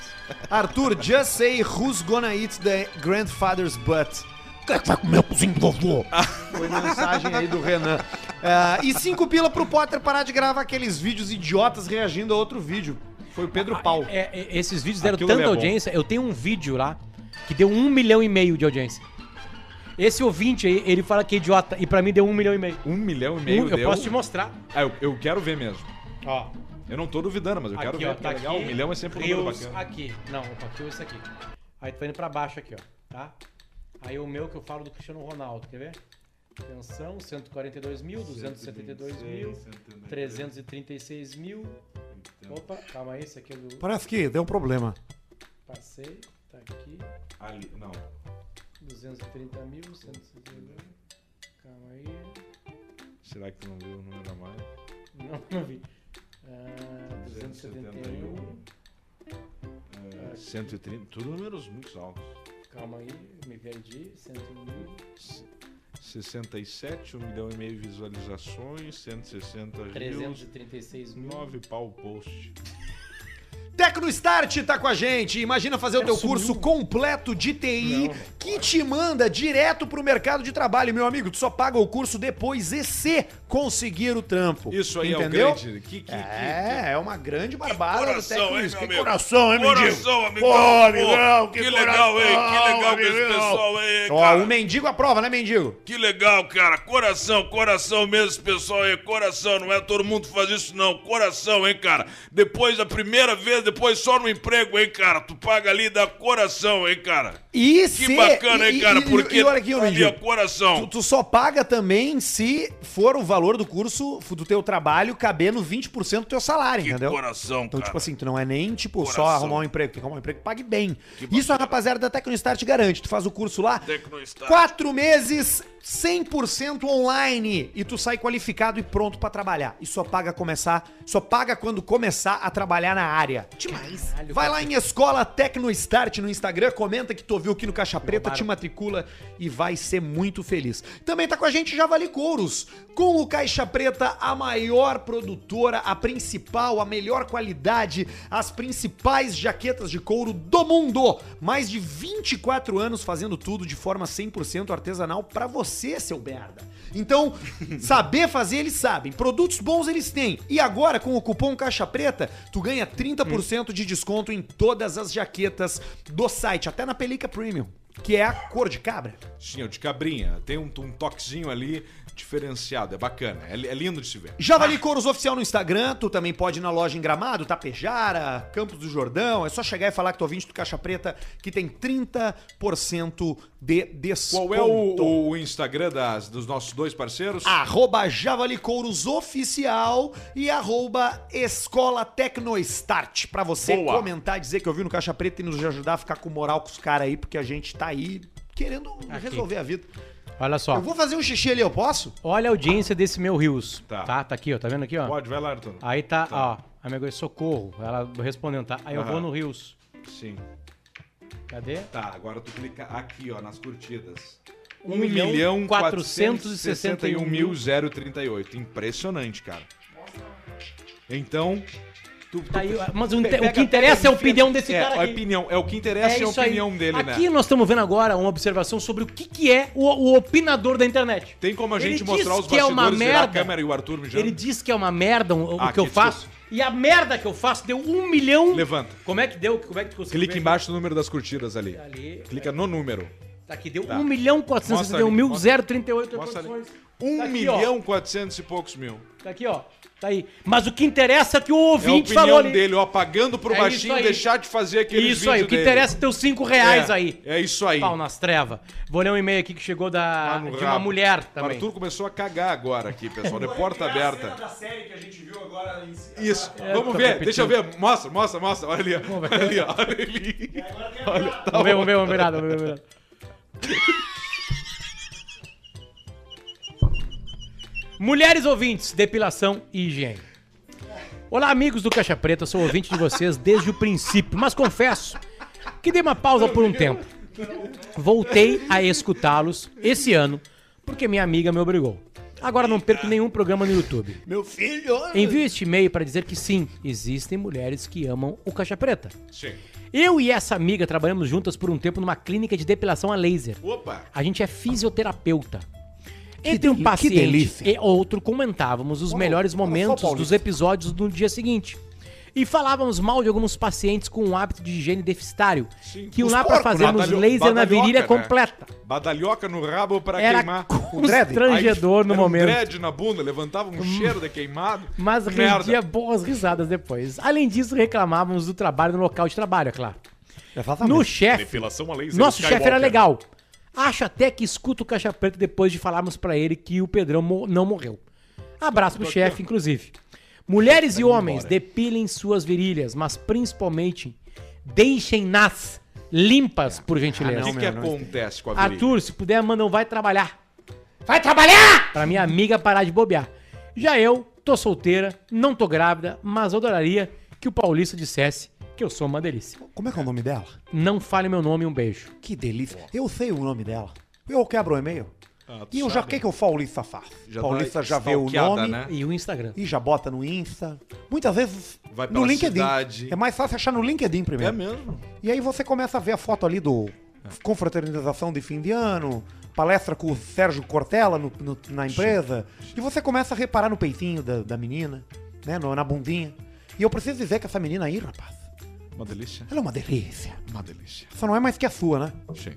Arthur, just say who's gonna eat the grandfather's butt. Quem é que vai comer o cozinho do vovô? Foi mensagem aí do Renan. Ah, e cinco pila pro Potter parar de gravar aqueles vídeos idiotas reagindo a outro vídeo. Foi o Pedro Paulo. É, é, esses vídeos deram Aquilo tanta é bom. audiência. Eu tenho um vídeo lá que deu um milhão e meio de audiência. Esse ouvinte aí, ele fala que é idiota. E pra mim deu um milhão e meio. Um milhão e meio Um- eu deu. posso te mostrar. Ah, eu, eu quero ver mesmo. Ó. Eu não tô duvidando, mas eu quero ver. porque tá é legal. aqui. Um milhão é sempre um número Reels bacana. aqui. Não, opa, aqui ou esse aqui. Aí tu vai indo pra baixo aqui, ó. Tá? Aí o meu que eu falo do Cristiano Ronaldo, quer ver? Atenção, 142 mil, 272 mil, 336 mil. Opa, calma aí, esse aqui é do... Parece que deu um problema. Passei, tá aqui. Ali, não. 230 mil, 162. Calma aí. Será que tu não viu o número a mais? Não, não vi. Ah, 271. É, 130. Tudo números muito altos. Calma aí, me perdi. 101 mil. 67, 1 milhão e meio de visualizações, 160 reels, 336 mil. 9 pau post. Tecnostart tá com a gente. Imagina fazer o teu sumiu. curso completo de TI Não. que te manda direto pro mercado de trabalho, meu amigo. Tu só paga o curso depois e se conseguir o trampo. Isso aí Entendeu? é o grande. Que, que, É, é uma grande barbada coração, hein, meu Que amigo? coração, hein, mendigo? Coração, amigão. Pô, amigão, que, que legal, hein? Que legal com esse pessoal aí, Ó, cara. o mendigo aprova, né, mendigo? Que legal, cara. Coração, coração mesmo, esse pessoal aí. Coração, não é todo mundo que faz isso, não. Coração, hein, cara. Depois da primeira vez, depois só no emprego, hein, cara. Tu paga ali da coração, hein, cara. E Que se- bacana, e- hein, cara. e- Porque e olha aqui, ali é coração. Tu, tu só paga também se for o valor do curso, do teu trabalho, caber no 20% do teu salário, Que entendeu? coração, Então, cara. tipo assim, tu não é nem, tipo, só Coração. arrumar um emprego. Tem que arrumar um emprego que pague bem. Que Isso a rapaziada da Tecnostart garante. Tu faz o curso lá, Tecnostar. quatro meses, 100% online. E tu sai qualificado e pronto pra trabalhar. E só paga começar, só paga quando começar a trabalhar na área. Demais. Caralho, Vai cara. lá em Escola Tecnostart no Instagram, comenta que tu ouviu aqui no Caixa Preta, te matricula e vai ser muito feliz. Também tá com a gente Javali Couros, com o Caixa Preta, a maior produtora, a principal, a melhor qualidade, as principais jaquetas de couro do mundo. Mais de 24 anos fazendo tudo de forma 100% artesanal pra você, seu merda. Então, saber fazer eles sabem, produtos bons eles têm. E agora com o cupom Caixa Preta, tu ganha 30% de desconto em todas as jaquetas do site, até na Pelica Premium, que é a cor de cabra. Sim, de cabrinha. Tem um, um toquezinho ali diferenciado. É bacana. É, é lindo de se ver. Javali Couros Oficial no Instagram, tu também pode ir na loja em Gramado, Tapejara, Campos do Jordão, é só chegar e falar que tu ouvinte do Caixa Preta, que tem 30% de desconto. Qual é o, o Instagram das, dos nossos dois parceiros? Arroba Javali Couros Oficial e arroba Escola Tecnostart. Pra você Boa. comentar, dizer que ouviu no Caixa Preta e nos ajudar a ficar com moral com os caras aí, porque a gente tá aí querendo resolver a vida. Olha só. Eu vou fazer um xixi ali, eu posso? Olha a audiência desse meu Rios. Tá. Tá. tá, aqui, ó. Tá vendo aqui, ó? Pode, vai lá, Arthur. Aí tá, ó. A minha coisa, socorro. Ela respondendo, tá? Aí eu Aham. vou no Rios. Sim. Cadê? Tá, agora tu clica aqui, ó, nas curtidas. 1 milhão 461 mil. 038. Impressionante, cara. Então, tu, tu Tá aí, mas o, Pe- inte- o pega- que interessa é a pega- opinião desse é, cara a aqui. opinião, é o que interessa é, a isso aí. opinião dele, Aqui né? nós estamos vendo agora uma observação sobre o que, que é o, o opinador da internet. Tem como a Ele gente mostrar diz os que é uma bastidores, virar a merda. câmera e o Arthur mijando? Ele diz que é uma merda o, Ah, que eu que faço. E a merda que eu faço deu um milhão. Levanta. Como é que deu? Como é que tu conseguiu Clica embaixo no número das curtidas ali. Ali. Clica no número. Tá aqui, deu Tá. 1 milhão 400, Mostra deu ali, 1.038 Mostra ali. reproduções. 1 Tá aqui, ó. milhão 400 e poucos mil. Tá aqui, ó. Tá aí. Mas o que interessa é que o É a ouvinte falou ali. dele, ó, pagando pro É baixinho deixar de fazer aqueles Isso aí, o que dele. interessa é teus 5 reais é, aí. É isso aí. Pau nas trevas. Vou ler um e-mail aqui que chegou da, Ah, no de uma rabo. mulher O também. Arthur começou a cagar agora aqui, pessoal, de porta aberta. da série que a gente viu agora em. Isso, É, vamos ver, repetindo. deixa eu ver, mostra, mostra, mostra, olha ali, olha ali, ó, olha ali. Olha, tá Vamos ver, vamos ver, vamos ver nada, vamos ver, vamos ver nada. Mulheres ouvintes, depilação e higiene. Olá, amigos do Caixa Preta, sou ouvinte de vocês desde o princípio, mas confesso que dei uma pausa por um tempo. Voltei a escutá-los esse ano porque minha amiga me obrigou. Agora não perco nenhum programa no YouTube. Meu filho! Envio este e-mail para dizer que sim, existem mulheres que amam o Caixa Preta. Sim. Eu e essa amiga trabalhamos juntas por um tempo numa clínica de depilação a laser. Opa, A gente é fisioterapeuta. Entre um paciente e outro, comentávamos os melhores momentos dos episódios do dia seguinte. E falávamos mal de alguns pacientes com um hábito de higiene deficitário, que iam lá pra porcos, fazermos badalho- laser na virilha né? completa. badalhoca no rabo pra Era queimar. constrangedor no momento. Um dread na bunda, levantava um cheiro de queimado. Mas Merda. rendia boas risadas depois. Além disso, reclamávamos do trabalho no local de trabalho, é claro. No chefe, nosso chefe era legal. Acho até que escuta o Caixa Preta depois de falarmos pra ele que o Pedrão mo- não morreu. Abraço pro chefe, inclusive. Mulheres e homens, depilem suas virilhas, mas principalmente deixem-nas limpas, por O gentileza. que, que acontece com a virilha? Arthur, se puder, manda um vai trabalhar. Vai trabalhar! Pra minha amiga parar de bobear. Já eu, tô solteira, não tô grávida, mas adoraria que o Paulista dissesse que eu sou uma delícia. Como é que é o nome dela? Não fale meu nome um beijo. Que delícia. Eu sei o nome dela. Eu quebro o e-mail. Ah, tu E eu já, sabe. que, que o Paulista faz? Já Paulista tá já vê o stalkeada, nome né? E o Instagram. e já bota no Insta. Muitas vezes Vai no pela LinkedIn. cidade. É mais fácil achar no LinkedIn É primeiro. mesmo? E aí você começa a ver a foto ali do confraternização de fim de ano, palestra com o Sérgio Cortella no- no- na empresa. E você começa a reparar no peitinho da, da menina, né? no- na bundinha. E eu preciso dizer que essa menina aí, rapaz, Uma delícia. ela é uma delícia. Uma delícia. Só não é mais que a sua, né? Sim.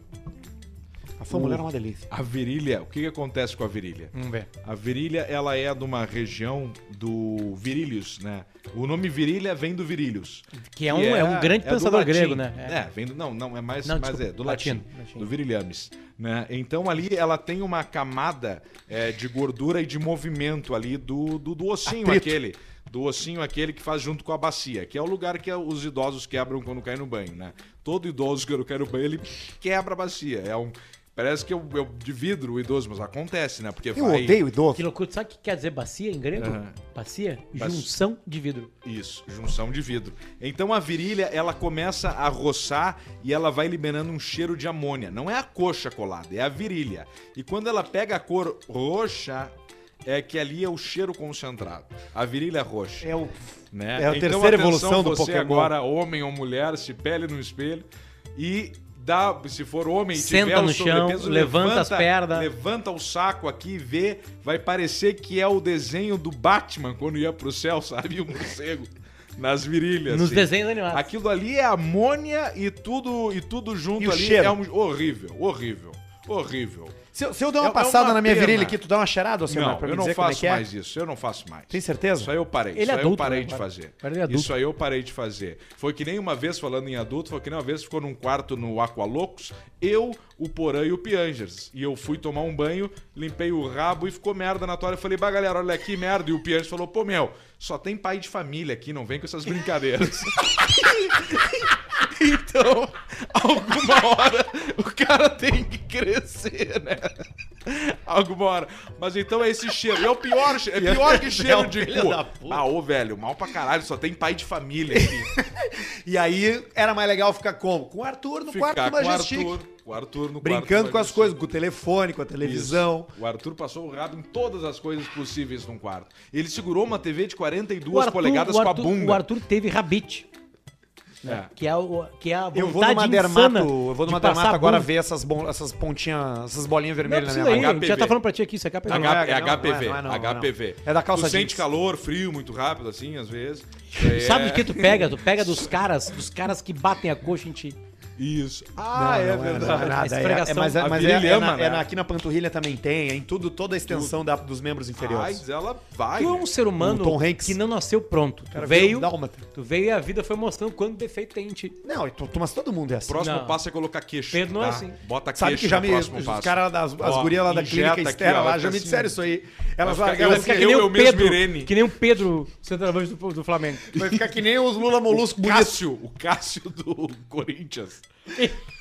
A sua mulher é uma delícia. A virilha, o que, que acontece com a virilha? Vamos ver. A virilha, ela é de uma região do virílius, né? O nome virilha vem do virílius. Que é um, é, um grande é do pensador latim. grego, né? É, vem do, não, não, é mais, Não, mas desculpa, é do latim, latino, latino. do virilhames, né? Então ali ela tem uma camada é, de gordura e de movimento ali do, do, do ossinho Atrito. aquele, do ossinho aquele que faz junto com a bacia, que é o lugar que os idosos quebram quando caem no banho, né? Todo idoso quando cai no banho, ele quebra a bacia, é um... Parece que é, o- é o de vidro o idoso, mas acontece, né? Porque Eu vai... odeio idoso. Que loucura. Sabe o que quer dizer bacia em grego? Aham. Bacia? Bac- Junção de vidro. Isso, junção de vidro. Então a virilha, ela começa a roçar e ela vai liberando um cheiro de amônia. Não é a coxa colada, é a virilha. E quando ela pega a cor roxa, é que ali é o cheiro concentrado. A virilha roxa. É o né? é a terceira evolução do você Pokémon. agora, homem ou mulher, se pele no espelho e dá, se for homem e Senta no chão, sobrepeso, levanta as pernas. Levanta o saco aqui e vê, vai parecer que é o desenho do Batman quando ia pro céu, sabe? O morcego nas virilhas. Nos assim. desenhos animados. Aquilo ali é amônia e tudo e tudo junto E o ali cheiro? é um horrível, horrível, horrível. Se, eu- se eu der uma É- é passada uma na minha pena. virilha aqui, tu dá uma cheirada, Alcemar, Não, pra eu não é faço é? mais isso, eu não faço mais. Tem certeza? Isso aí eu parei. Ele isso é aí eu adulto, parei né? de fazer. É. Isso aí eu parei de fazer. Foi que nem uma vez, falando em adulto, foi que nem uma vez ficou num quarto no Aqualocos, eu, o Porã e o Piangers. E eu fui tomar um banho, limpei o rabo e ficou merda na toalha. Eu falei, bah, galera, olha aqui, merda. E o Piangers falou, pô, Mel, só tem pai de família aqui, não vem com essas brincadeiras. então, alguma hora o cara tem que crescer, né? Alguma hora. Mas então é esse cheiro. E é o pior, che- é pior que cheiro de cu. Ah, ô, velho, mal pra caralho, só tem pai de família aqui. E aí era mais legal ficar como? Com o Arthur no quarto Ficar do com o Majestic. Arthur, o Arthur no Brincando quarto do com as coisas, com o telefone, com a televisão. Isso. O Arthur passou o rabo em todas as coisas possíveis num quarto. Ele segurou uma TV de 42 O Arthur- polegadas o com a Arthur- bunda. O Arthur teve rabite. É. Que é, o, que é a Eu vou vontade numa dermato, eu vou de numa passar dermato agora bunda. ver essas, bom- essas pontinhas, essas bolinhas Não vermelhas na minha mão. já tá falando pra ti aqui, isso é HPV. H- é, HPV, não é, não, não. HPV. É da calça Tu sente jeans. calor, frio, muito rápido, assim, às vezes. É- Sabe de que tu pega? Tu pega dos caras, dos caras que batem a coxa em ti. Isso. Ah, é Não, não verdade. Não é nada. É, é, mas, é, mas é, é ama, na- é né? aqui na panturrilha também tem, é em tudo, toda a extensão da- dos membros inferiores. Mas ela vai. Tu é um ser humano que não nasceu pronto. Tu Cara, veio, um tu veio e a vida foi mostrando quanto defeito tem em ti. Não, tu- tu- mas todo mundo é assim. Próximo Não. passo é colocar queixo. Pedro não é tá? assim. Bota queixo Sabe que já me. Os caras, das, as gurias lá da clínica externa lá já me ficar disseram assim. isso aí. Elas, Fica que eu nem o Pedro, Irene. que nem o Pedro, centroavante do, Flamengo. vai ficar que nem os Lula Molusco. Cássio, o Cássio do Corinthians.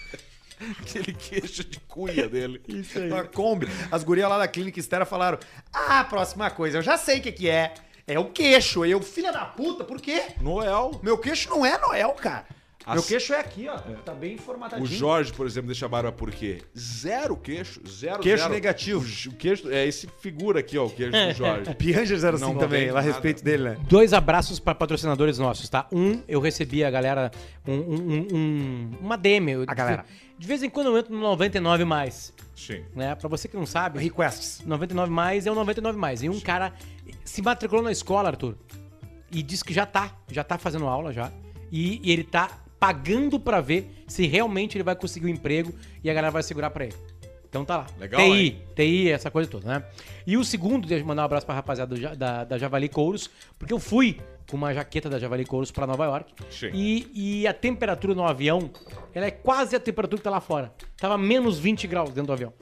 Aquele queixo de cuia dele. Isso aí. A Kombi. As gurias lá da clínica externa falaram: Ah, próxima coisa, eu já sei o que, que é. É o queixo. Eu, filha da puta, por quê? Noel. Meu queixo não é Noel, cara. As- Meu queixo é aqui, ó. Tá bem formatadinho. O Jorge, por exemplo, deixa a barba por quê? Zero queixo. Zero, Queixo zero. negativo. O, queixo, é esse figura aqui, ó, o queixo do Jorge. Piangers era assim Não também, lá a respeito dele, né? Dois abraços para patrocinadores nossos, tá? Um, eu recebi a galera, um, um- um- um- uma DM. eu- A galera. De vez em quando eu entro no 99 mais, Sim. né? Pra você que não sabe, Requests. 99 mais é o 99 mais. E um cara se matriculou na escola, Arthur, e disse que já tá, já tá fazendo aula já. E, e ele tá pagando pra ver se realmente ele vai conseguir um emprego e a galera vai segurar pra ele. Então tá lá. Legal, TI, hein? TI, essa coisa toda, né? E o segundo, deixa eu mandar um abraço pra rapaziada do da, da Javali Couros, porque eu fui com uma jaqueta da Javali Couros pra Nova York. Sim. E, e a temperatura no avião, ela é quase a temperatura que tá lá fora. Tava menos 20 graus dentro do avião.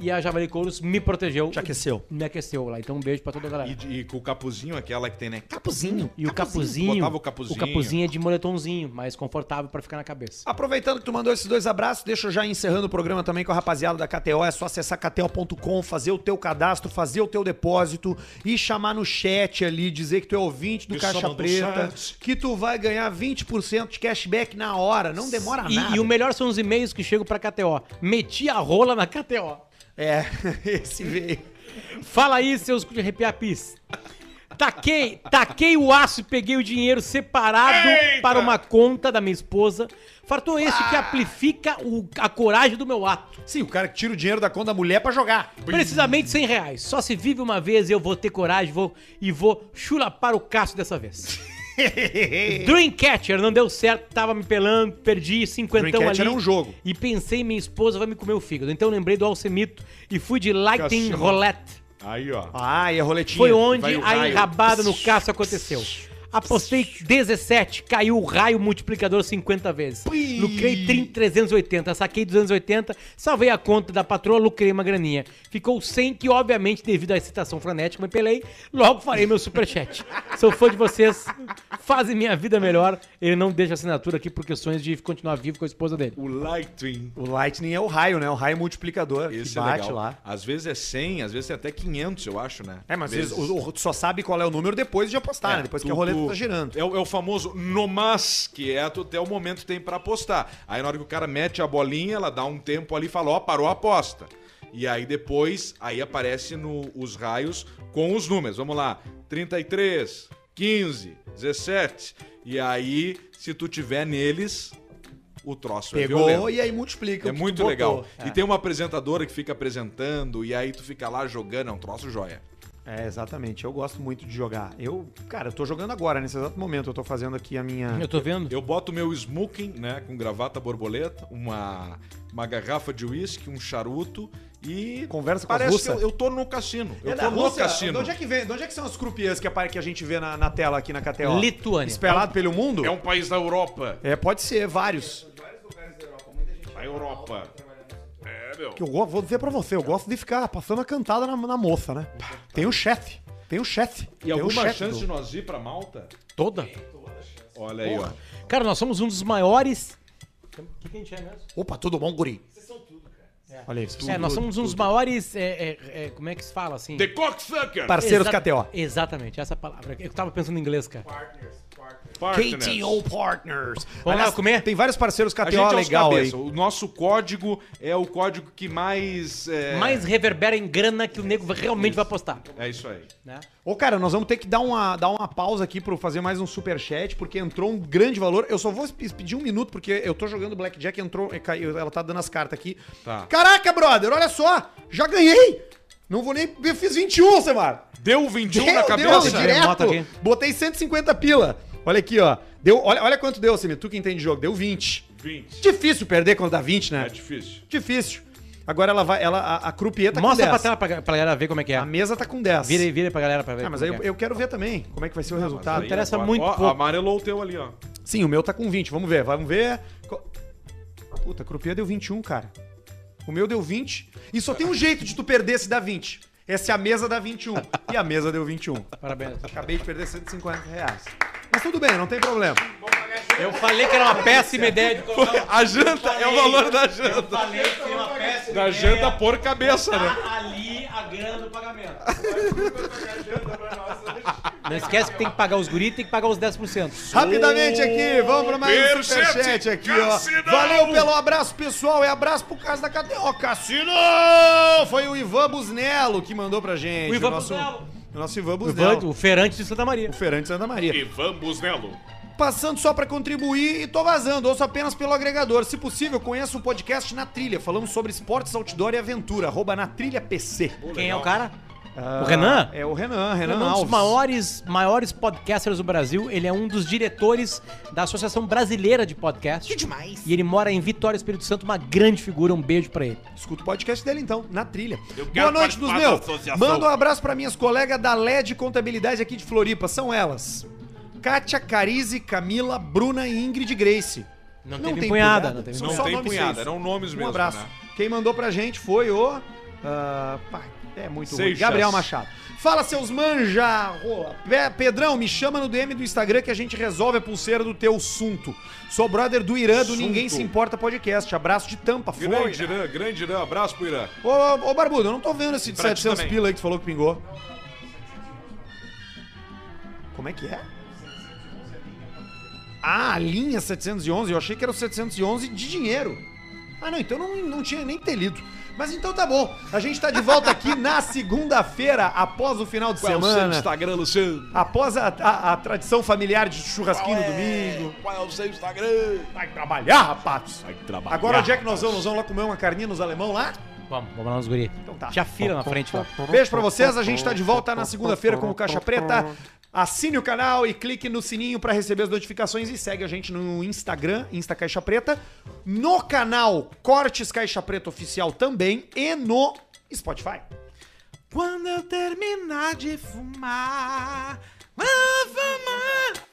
E a Javali Couros me protegeu. Te aqueceu. Me aqueceu lá. Então um beijo pra toda a galera. E, e com o capuzinho, aquela que tem, né? Capuzinho. E o capuzinho, botava o capuzinho. o capuzinho é de moletomzinho, mais confortável pra ficar na cabeça. Aproveitando que tu mandou esses dois abraços, deixa eu já encerrando o programa também com a rapaziada da KTO. É só acessar kto.com, fazer o teu cadastro, fazer o teu depósito e chamar no chat ali, dizer que tu é ouvinte do Caixa Preta, que tu vai ganhar 20% de cashback na hora. Não demora E, nada. e o melhor são os e-mails que chegam pra KTO. Meti a rola na KTO. É, esse veio. Fala aí, seus cu de arrepiar pis. Taquei, taquei o aço e peguei o dinheiro separado para uma conta da minha esposa. Fartou este que amplifica o- a coragem do meu ato. Sim, o cara que tira o dinheiro da conta da mulher pra jogar. Precisamente 100 reais. Só se vive uma vez e eu vou ter coragem vou, e vou chulapar o Cássio dessa vez. Dreamcatcher não deu certo, tava me pelando, perdi 50 ali. Dreamcatcher era um jogo. E pensei, minha esposa vai me comer o fígado. Então lembrei do Alcemito e fui de Lightning. Roulette. Aí, ó. Ah, e a roletinha. Foi onde a enrabada no Cássio aconteceu. Apostei 17, caiu o raio multiplicador 50 vezes. Lucrei 30, 380, saquei 280, salvei a conta da patroa, lucrei uma graninha. Ficou 100, que obviamente, devido à excitação frenética, me pelei. Logo farei meu superchat. Sou fã de vocês, fazem minha vida melhor. Ele não deixa assinatura aqui por questões de continuar vivo com a esposa dele. O Lightning. O Lightning é o raio, né? O raio multiplicador Esse que é bate legal. lá. Às vezes é 100, às vezes é até 500, eu acho, né? É, mas às vezes... o, o- tu só sabe qual é o número depois de apostar, né? Depois que a roleta tá girando. É o, é o famoso no mas, que é até o momento que tem pra apostar. Aí na hora que o cara mete a bolinha, ela dá um tempo ali e fala, ó, parou a aposta. E aí depois, aí aparece no, os raios com os números. Vamos lá, 33, 15, 17. E aí, se tu tiver neles, o troço é Pegou violento. e aí multiplica. É muito legal. É. E tem uma apresentadora que fica apresentando, e aí tu fica lá jogando, é um troço joia. É, exatamente. Eu gosto muito de jogar. Eu, cara, eu tô jogando agora, nesse exato momento. Eu tô fazendo aqui a minha. Eu tô vendo. Eu boto meu smoking, né, com gravata borboleta, uma, uma garrafa de uísque, um charuto e Conversa com a parece russa? que eu, eu tô no cassino. Eu É tô da no Rússia? cassino. De onde é que vem? De onde é que são as croupiers que, apare- que a gente vê na, na tela aqui na KTO? Lituânia. Espelhado pelo mundo? É um país da Europa. É, pode ser, vários. A Europa. É, meu. Que eu vou dizer pra você, eu gosto de ficar passando a cantada na, na moça, né? Tem o chefe. Tem o chefe. E Tem alguma chefe chance do- de nós ir pra Malta? Toda. Olha aí, ó. Cara, nós somos um dos maiores. O que, que a gente é mesmo? Opa, tudo bom, guri? Olha isso. é, nós somos um dos maiores. é, é, é, como é que se fala assim? The Cocksucker. Parceiros Exa- KTO. Exatamente, essa palavra. Eu tava pensando em inglês, cara. Partners. KTO Partners. Vamos lá comer? Tem vários parceiros A KTO gente é legal aí. cabeça. O nosso código é o código que mais... É, Mais reverbera em grana que o nego realmente vai apostar. É isso aí. Né? Ô, cara, nós vamos ter que dar uma, dar uma pausa aqui pra eu fazer mais um superchat, porque entrou um grande valor. Eu só vou pe- pedir um minuto, porque eu tô jogando Blackjack, entrou, e caiu, ela tá dando as cartas aqui. Tá. Caraca, brother, olha só! Já ganhei! Não vou nem. Eu fiz 21, Semar! Deu 21 Meu na cabeça? Remota direto! aqui. Botei 150 pila. Olha aqui, ó. Deu, olha, olha quanto deu, Semir. Tu que entende de jogo. Deu 20. 20. Difícil perder quando dá 20, né? É difícil. Difícil. Agora ela vai. Ela, a, a croupier tá Mostra com pra 10. tela pra, pra galera ver como é que é. A mesa tá com 10. Vira aí, vira aí pra galera pra ver. Ah, mas como aí é eu, que é. eu quero ver também como é que vai ser o resultado. aí- interessa agora- muito ó, pouco. Amarelou o teu ali, ó. Sim, o meu tá com 20. Vamos ver, vamos ver. Co- Puta, a croupier deu 21, cara. O meu deu 20. E só tem um jeito de tu perder se dá 20. É se a mesa dá 21. E a mesa deu 21. Parabéns. Acabei de perder 150 reais. Mas tudo bem, não tem problema. Eu falei que era uma péssima ideia de colocar A janta é o valor da janta. falei que era uma péssima Da janta por cabeça, né? ali a grana do pagamento. Não esquece que tem que pagar os guris e tem que pagar os 10%. Rapidamente aqui, vamos pra mais um Superchat, aqui, ó. Valeu pelo abraço, pessoal. E abraço pro caso da KTO Cassino! Foi o Ivan Busnello que mandou pra gente. O Ivan nosso, Busnello. O nosso Ivan O, Busnello. o Ferante de Santa Maria. O Ferante Santa Maria. E vamos nelo. Passando só pra contribuir e tô vazando, ouço apenas pelo agregador. Se possível, conheça o podcast Na Trilha. Falamos sobre esportes, outdoor e aventura. Arroba Na Trilha PC. Quem é o cara? Ah, O Renan? É o Renan, Renan é um dos Alves. maiores, maiores podcasters do Brasil. Ele é um dos diretores da Associação Brasileira de Podcast. Que demais. E ele mora em Vitória, Espírito Santo, uma grande figura. Um beijo pra ele. Escuta o podcast dele então, na trilha. Eu Boa noite dos meus. Manda um abraço pra minhas colegas da LED Contabilidade aqui de Floripa. São elas: Kátia, Carize, Camila, Bruna e Ingrid Grace. Não teve punhada, não teve São Não só tem nomes punhada, seis. eram nomes Um mesmo, abraço. né? Quem mandou pra gente foi o. ah, pá, é muito ruim. Seixas. Gabriel Machado. Fala, seus manja! Pedrão, me chama no DM do Instagram que a gente resolve a pulseira do teu assunto. Sou brother do Irã do. Ninguém Se Importa Podcast. Abraço de tampa, foi. Grande Irã, grande Irã, abraço pro Irã. Ô, ô, ô, Barbudo, eu não tô vendo esse de Pra ti 700 também. pila aí que tu falou que pingou. Como é que é? Ah, a linha 711. Eu achei que era o 711 de dinheiro. Ah, não, então não, não tinha nem ter lido. Mas então tá bom. A gente tá de volta aqui na segunda-feira, após o final de Qual é o seu semana. Instagram, Luciano? Após a, a- a tradição familiar de churrasquinho no domingo. Qual é o seu Instagram? Vai trabalhar, rapaz. Vai trabalhar. Agora onde é que nós vamos? Nós vamos lá comer uma carninha nos alemão lá? Vamos, vamos lá nos guri. Então tá. Já fila na frente lá. Beijo pra vocês, a gente tá de volta na segunda-feira com o Caixa Preta. Assine o canal e clique no sininho para receber as notificações e segue a gente no Instagram, Insta Caixa Preta, no canal Cortes Caixa Preta Oficial também e no Spotify. Quando eu terminar de fumar, vou fumar.